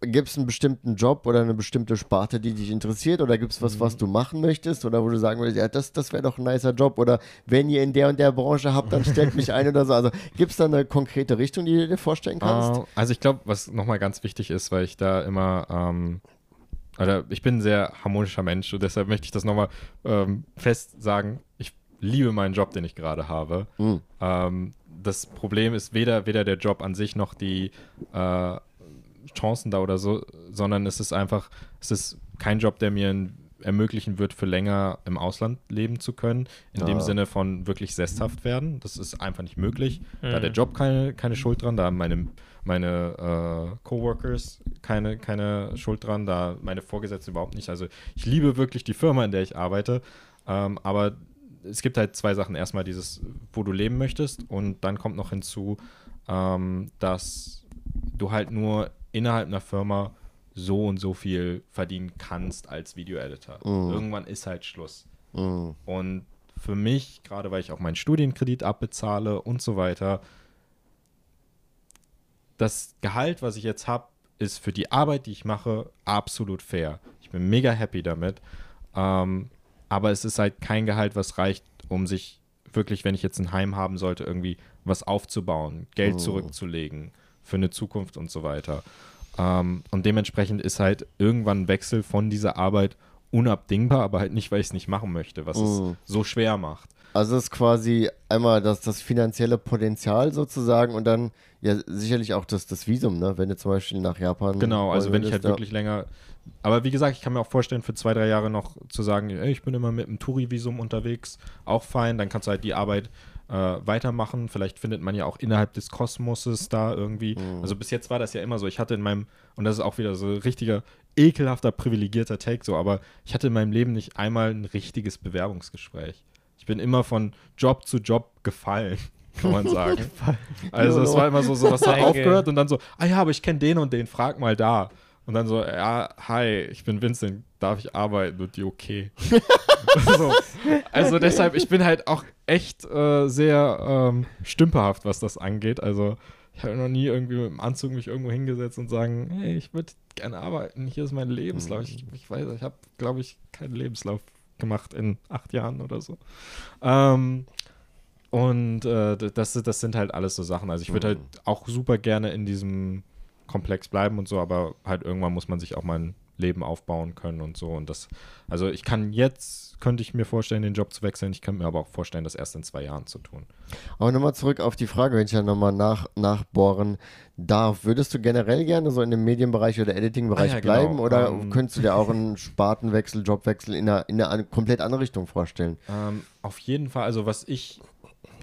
gibt es einen bestimmten Job oder eine bestimmte Sparte, die dich interessiert? Oder gibt es was, was du machen möchtest? Oder wo du sagen würdest, ja, das, das wäre doch ein nicer Job? Oder wenn ihr in der und der Branche habt, dann stellt mich ein oder so. Also gibt es da eine konkrete Richtung, die du dir vorstellen kannst? Äh, also ich glaube, was nochmal ganz wichtig ist, weil ich da immer, ähm, oder ich bin ein sehr harmonischer Mensch und deshalb möchte ich das nochmal ähm, fest sagen. Ich liebe meinen Job, den ich gerade habe. Mhm. Ähm, das Problem ist weder, weder der Job an sich noch die äh, Chancen da oder so, sondern es ist einfach, es ist kein Job, der mir ermöglichen wird, für länger im Ausland leben zu können. In dem Ja. Sinne von wirklich sesshaft werden. Das ist einfach nicht möglich. Da hat Mhm. der Job keine, keine Schuld dran, da haben meine, meine äh, Coworkers keine, keine Schuld dran, da meine Vorgesetzten überhaupt nicht. Also ich liebe wirklich die Firma, in der ich arbeite. Ähm, aber es gibt halt zwei Sachen. Erstmal dieses, wo du leben möchtest und dann kommt noch hinzu, ähm, dass du halt nur innerhalb einer Firma so und so viel verdienen kannst als Video-Editor. Mhm. Irgendwann ist halt Schluss. Mhm. Und für mich, gerade weil ich auch meinen Studienkredit abbezahle und so weiter, das Gehalt, was ich jetzt habe, ist für die Arbeit, die ich mache, absolut fair. Ich bin mega happy damit. Ähm, aber es ist halt kein Gehalt, was reicht, um sich wirklich, wenn ich jetzt ein Heim haben sollte, irgendwie was aufzubauen, Geld Oh. zurückzulegen für eine Zukunft und so weiter. Ähm, und dementsprechend ist halt irgendwann ein Wechsel von dieser Arbeit unabdingbar, aber halt nicht, weil ich es nicht machen möchte, was Mhm. es so schwer macht. Also es ist quasi einmal das, das finanzielle Potenzial sozusagen und dann ja sicherlich auch das, das Visum, ne? wenn du zum Beispiel nach Japan. Genau, also wenn ich halt ja. wirklich länger. Aber wie gesagt, ich kann mir auch vorstellen, für zwei, drei Jahre noch zu sagen, ey, ich bin immer mit einem Touri-Visum unterwegs, auch fein, dann kannst du halt die Arbeit äh, weitermachen. Vielleicht findet man ja auch innerhalb des Kosmoses da irgendwie. Mhm. Also bis jetzt war das ja immer so. Ich hatte in meinem, und das ist auch wieder so ein richtiger, ekelhafter, privilegierter Take so, aber ich hatte in meinem Leben nicht einmal ein richtiges Bewerbungsgespräch. Ich bin immer von Job zu Job gefallen, kann man sagen. also es war immer so, so was Danke. aufgehört und dann so, ah ja, aber ich kenne den und den, frag mal da. Und dann so, ja, hi, ich bin Vincent, darf ich arbeiten? Und die, okay. so. Also deshalb, ich bin halt auch echt äh, sehr ähm, stümperhaft, was das angeht. Also ich habe noch nie irgendwie mit dem Anzug mich irgendwo hingesetzt und sagen, hey, ich würde gerne arbeiten, hier ist mein Lebenslauf. Ich, ich weiß, ich habe, glaube ich, keinen Lebenslauf gemacht in acht Jahren oder so. Ähm, und äh, das, das sind halt alles so Sachen. Also ich würde halt auch super gerne in diesem Komplex bleiben und so, aber halt irgendwann muss man sich auch mal ein Leben aufbauen können und so. Und das, also ich kann jetzt, könnte ich mir vorstellen, den Job zu wechseln. Ich könnte mir aber auch vorstellen, das erst in zwei Jahren zu tun. Aber nochmal zurück auf die Frage, wenn ich ja nochmal nach, nachbohren darf. Würdest du generell gerne so in dem Medienbereich oder Editingbereich Ah ja, genau. bleiben oder Ähm, könntest du dir auch einen Spartenwechsel, Jobwechsel in eine, in eine an- komplett andere Richtung vorstellen? Ähm, auf jeden Fall, also was ich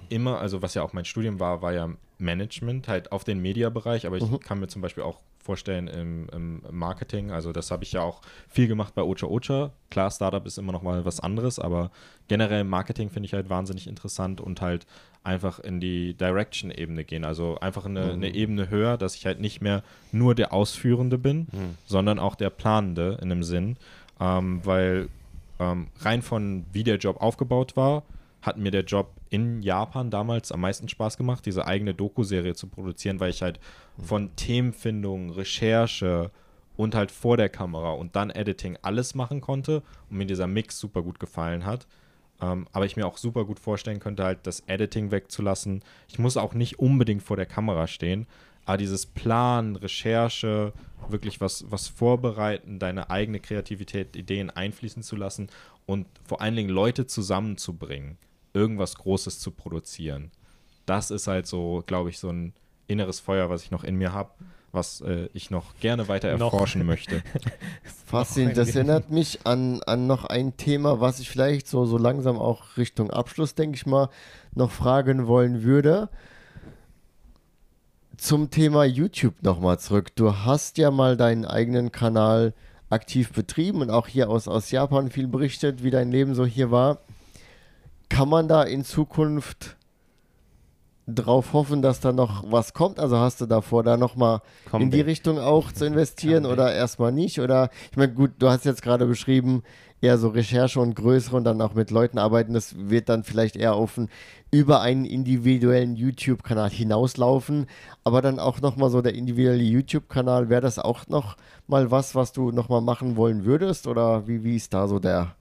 immer, also was ja auch mein Studium war, war ja Management, halt auf den Mediabereich, aber ich kann mir zum Beispiel auch vorstellen im, im Marketing, also das habe ich ja auch viel gemacht bei Ocha Ocha. Klar, Startup ist immer noch mal was anderes, aber generell Marketing finde ich halt wahnsinnig interessant und halt einfach in die Direction-Ebene gehen, also einfach eine, eine Ebene höher, dass ich halt nicht mehr nur der Ausführende bin, sondern auch der Planende in dem Sinn, ähm, weil ähm, rein von wie der Job aufgebaut war, hat mir der Job in Japan damals am meisten Spaß gemacht, diese eigene Doku-Serie zu produzieren, weil ich halt von Themenfindung, Recherche und halt vor der Kamera und dann Editing alles machen konnte und mir dieser Mix super gut gefallen hat. Ähm, aber ich mir auch super gut vorstellen könnte, halt das Editing wegzulassen. Ich muss auch nicht unbedingt vor der Kamera stehen, aber dieses Plan, Recherche, wirklich was, was vorbereiten, deine eigene Kreativität, Ideen einfließen zu lassen und vor allen Dingen Leute zusammenzubringen, irgendwas Großes zu produzieren. Das ist halt so, glaube ich, so ein inneres Feuer, was ich noch in mir habe, was äh, ich noch gerne weiter Noch. erforschen möchte. Faszinierend. Das erinnert mich an, an noch ein Thema, was ich vielleicht so, so langsam auch Richtung Abschluss, denke ich mal, noch fragen wollen würde. Zum Thema YouTube nochmal zurück. Du hast ja mal deinen eigenen Kanal aktiv betrieben und auch hier aus, aus Japan viel berichtet, wie dein Leben so hier war. Kann man da in Zukunft drauf hoffen, dass da noch was kommt? Also hast du davor, da nochmal in die. Richtung auch zu investieren Comeback. oder erstmal nicht? Oder ich meine, gut, du hast jetzt gerade beschrieben, eher so Recherche und größere und dann auch mit Leuten arbeiten. Das wird dann vielleicht eher auf ein, über einen individuellen YouTube-Kanal hinauslaufen. Aber dann auch nochmal so der individuelle YouTube-Kanal, wäre das auch noch mal was, was du nochmal machen wollen würdest? Oder wie, wie ist da so der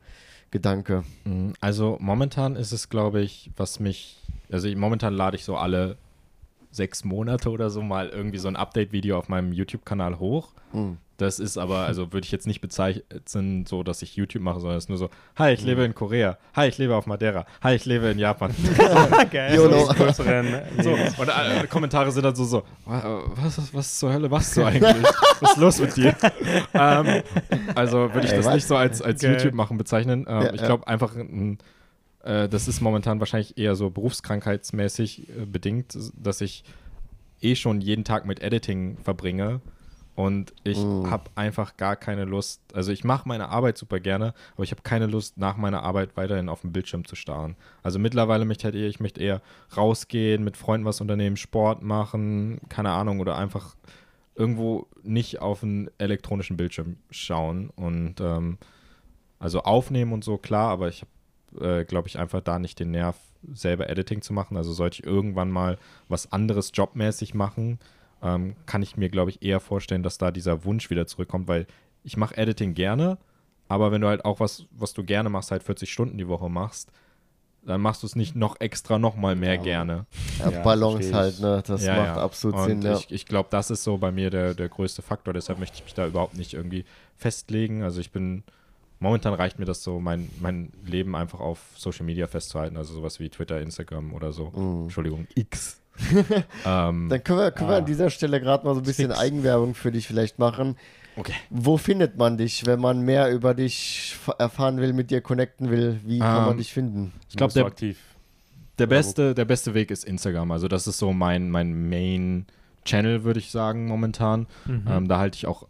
Gedanke? Mm, Also momentan ist es, glaube ich, was mich, also ich, momentan lade ich so alle sechs Monate oder so mal irgendwie so ein Update-Video auf meinem YouTube-Kanal hoch. Hm. Das ist aber, also würde ich jetzt nicht bezeichnen, so dass ich YouTube mache, sondern es ist nur so, hi, ich lebe in Korea, hi, ich lebe auf Madeira, hi, ich lebe in Japan. Geil. Größeren so, und äh, Kommentare sind dann so, so, "Wa- was, was, was zur Hölle machst du eigentlich? Was ist los mit dir? ähm, also würde ich das nicht so als, als Geil. YouTube machen bezeichnen. Ähm, Ja, ich glaube einfach, ein, äh, das ist momentan wahrscheinlich eher so berufskrankheitsmäßig äh, bedingt, dass ich eh schon jeden Tag mit Editing verbringe und ich Mm. habe einfach gar keine Lust. Also ich mache meine Arbeit super gerne, aber ich habe keine Lust, nach meiner Arbeit weiterhin auf dem Bildschirm zu starren. Also mittlerweile möchte ich halt eher, ich möchte eher rausgehen, mit Freunden was unternehmen, Sport machen, keine Ahnung, oder einfach irgendwo nicht auf einen elektronischen Bildschirm schauen und ähm, also aufnehmen und so, klar, aber ich habe, äh, glaube ich, einfach da nicht den Nerv, selber Editing zu machen. Also sollte ich irgendwann mal was anderes jobmäßig machen, ähm, kann ich mir, glaube ich, eher vorstellen, dass da dieser Wunsch wieder zurückkommt, weil ich mache Editing gerne, aber wenn du halt auch was, was du gerne machst, halt 40 Stunden die Woche machst, dann machst du es nicht noch extra noch mal mehr Ja. gerne. Ja, Ja, Balance halt, ne? Das Ja, macht ja. absolut Und Sinn, ja. ich, ich glaube, das ist so bei mir der, der größte Faktor. Deshalb möchte ich mich da überhaupt nicht irgendwie festlegen. Also ich bin, momentan reicht mir das so, mein, mein Leben einfach auf Social Media festzuhalten. Also sowas wie Twitter, Instagram oder so. Mhm. Entschuldigung, X. ähm, Dann können wir, können wir Ah. an dieser Stelle gerade mal so ein bisschen Fix. Eigenwerbung für dich vielleicht machen. okay. Wo findet man dich, wenn man mehr über dich erfahren will, mit dir connecten will? Wie kann man Ähm, dich finden? Ich glaube, der, aktiv. der, beste, der beste Weg ist Instagram. Also das ist so mein, mein Main-Channel, würde ich sagen, momentan. Mhm. Ähm, da halte ich auch,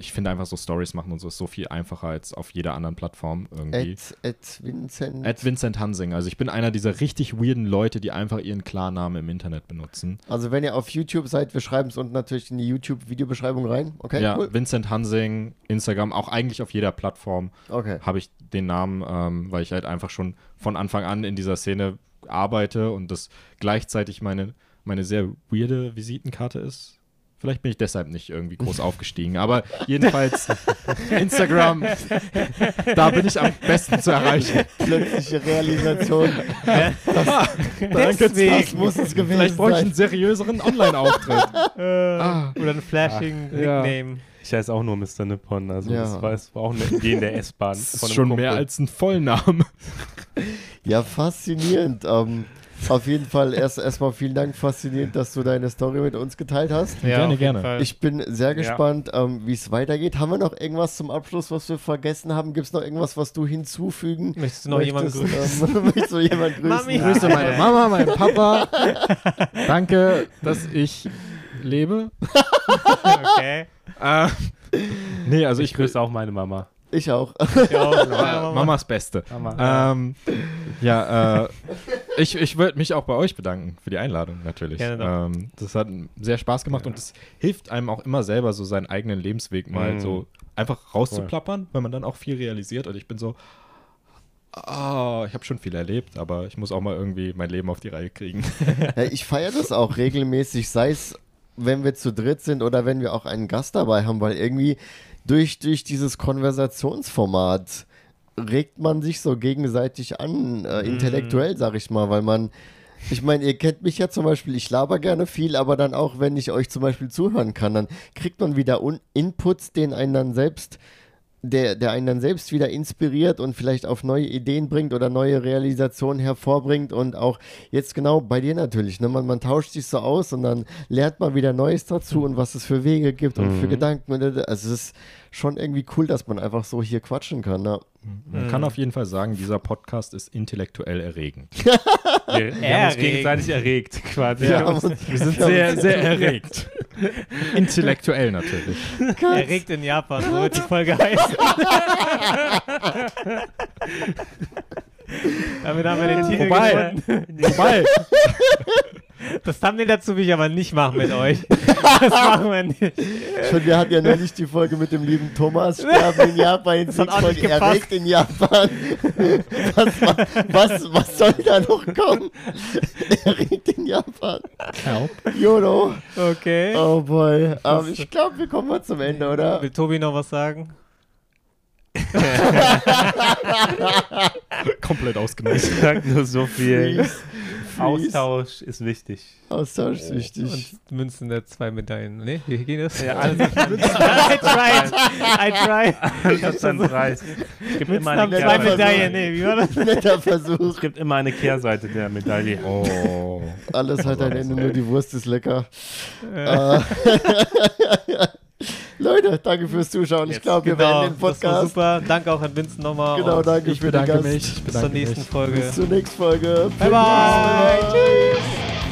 ich finde einfach so Stories machen und so ist so viel einfacher als auf jeder anderen Plattform irgendwie. Ed, Ed Vincent. At Vincent Hansing. Also ich bin einer dieser richtig weirden Leute, die einfach ihren Klarnamen im Internet benutzen. Also wenn ihr auf YouTube seid, wir schreiben es unten natürlich in die YouTube-Videobeschreibung rein. Okay, ja, cool. Vincent Hansing, Instagram, auch eigentlich auf jeder Plattform Okay. habe ich den Namen, ähm, weil ich halt einfach schon von Anfang an in dieser Szene arbeite und das gleichzeitig meine, meine sehr weirde Visitenkarte ist. Vielleicht bin ich deshalb nicht irgendwie groß aufgestiegen, aber jedenfalls Instagram, da bin ich am besten zu erreichen. Plötzliche Realisation. Deswegen. Das muss es gewesen Vielleicht brauche ich einen seriöseren Online-Auftritt. Äh, Ah. Oder ein flashing ja. Nickname. Ich heiße auch nur Mr. Nippon. Also Ja. das war, das war auch eine Idee in der S-Bahn. Das ist schon Kumpel. mehr als ein Vollname. Ja, faszinierend. Ähm, auf jeden Fall erst erstmal vielen Dank, faszinierend, dass du deine Story mit uns geteilt hast. Ja, Gerne, gerne. Fall. Ich bin sehr gespannt, ähm, wie es weitergeht. Haben wir noch irgendwas zum Abschluss, was wir vergessen haben? Gibt es noch irgendwas, was du hinzufügen Möchtest du noch jemanden möchtest? grüßen? Ähm, möchtest du jemanden grüßen? Mami. Grüße meine Mama, meinen Papa. Danke, dass ich lebe. Okay. Äh, nee, also Ich ich grüße auch meine Mama. Ich auch. Ja, auch. Mama, Mamas Beste. Mama. Ähm, ja, äh, ich, ich würde mich auch bei euch bedanken für die Einladung natürlich. Ähm, das hat sehr Spaß gemacht und es hilft einem auch immer selber so seinen eigenen Lebensweg mal Mhm. so einfach rauszuplappern, weil man dann auch viel realisiert und ich bin so, ah, ich habe schon viel erlebt, aber ich muss auch mal irgendwie mein Leben auf die Reihe kriegen. Ja, ich feiere das auch regelmäßig, sei es, wenn wir zu dritt sind oder wenn wir auch einen Gast dabei haben, weil irgendwie durch, durch dieses Konversationsformat regt man sich so gegenseitig an, äh, intellektuell, sag ich mal, weil man, ich meine, ihr kennt mich ja zum Beispiel, ich laber gerne viel, aber dann auch, wenn ich euch zum Beispiel zuhören kann, dann kriegt man wieder Un Inputs, den einen dann selbst der, der einen dann selbst wieder inspiriert und vielleicht auf neue Ideen bringt oder neue Realisationen hervorbringt und auch jetzt genau bei dir natürlich, ne? man, man tauscht sich so aus und dann lernt man wieder Neues dazu und was es für Wege gibt und für Gedanken. Und, also es ist schon irgendwie cool, dass man einfach so hier quatschen kann. Ne? Man kann auf jeden Fall sagen, dieser Podcast ist intellektuell erregend. Wir, wir haben uns Erregt. gegenseitig erregt, quasi. Wir uns- Wir sind sehr, sehr erregt. Intellektuell natürlich. Erregt in Japan, so wird die Folge heißen. Damit haben wir den Titel Vorbei. gefunden. Vorbei. Das Thumbnail dazu will ich aber nicht machen mit euch. Das machen wir nicht. Schon, wir hatten ja neulich die Folge mit dem lieben Thomas Sterben in Japan, Das hat auch nicht erregt in Japan. Was, wa- was, was soll da noch kommen? Erregt in Japan. Help. YOLO. Okay. Oh boy. Ähm, ich glaube, wir kommen mal zum Ende, oder? Will Tobi noch was sagen? Komplett ausgenutzt. Ich sag nur so viel. Freeze. Austausch ist wichtig. Austausch ist wichtig. Und Münzen der zwei Medaillen. Ne, wie geht das? Ja, alles I tried. I tried. alles hat seinen Preis. Es gibt immer eine zwei Kehrseite. Medaillen. Nee, wie war das? Netter Versuch. Es gibt immer eine Kehrseite der Medaille. Oh. Alles hat ein Ende, nur die Wurst ist lecker. Äh. Leute, danke fürs Zuschauen. Ich Jetzt, glaube, wir Genau, beenden den das war Podcast. super. Danke auch an Vincent nochmal. Genau, und danke Ich für den bedanke Gast. mich. Ich Bis zur nächsten mich. Folge. Bis zur nächsten Folge. Bye, bye. Tschüss.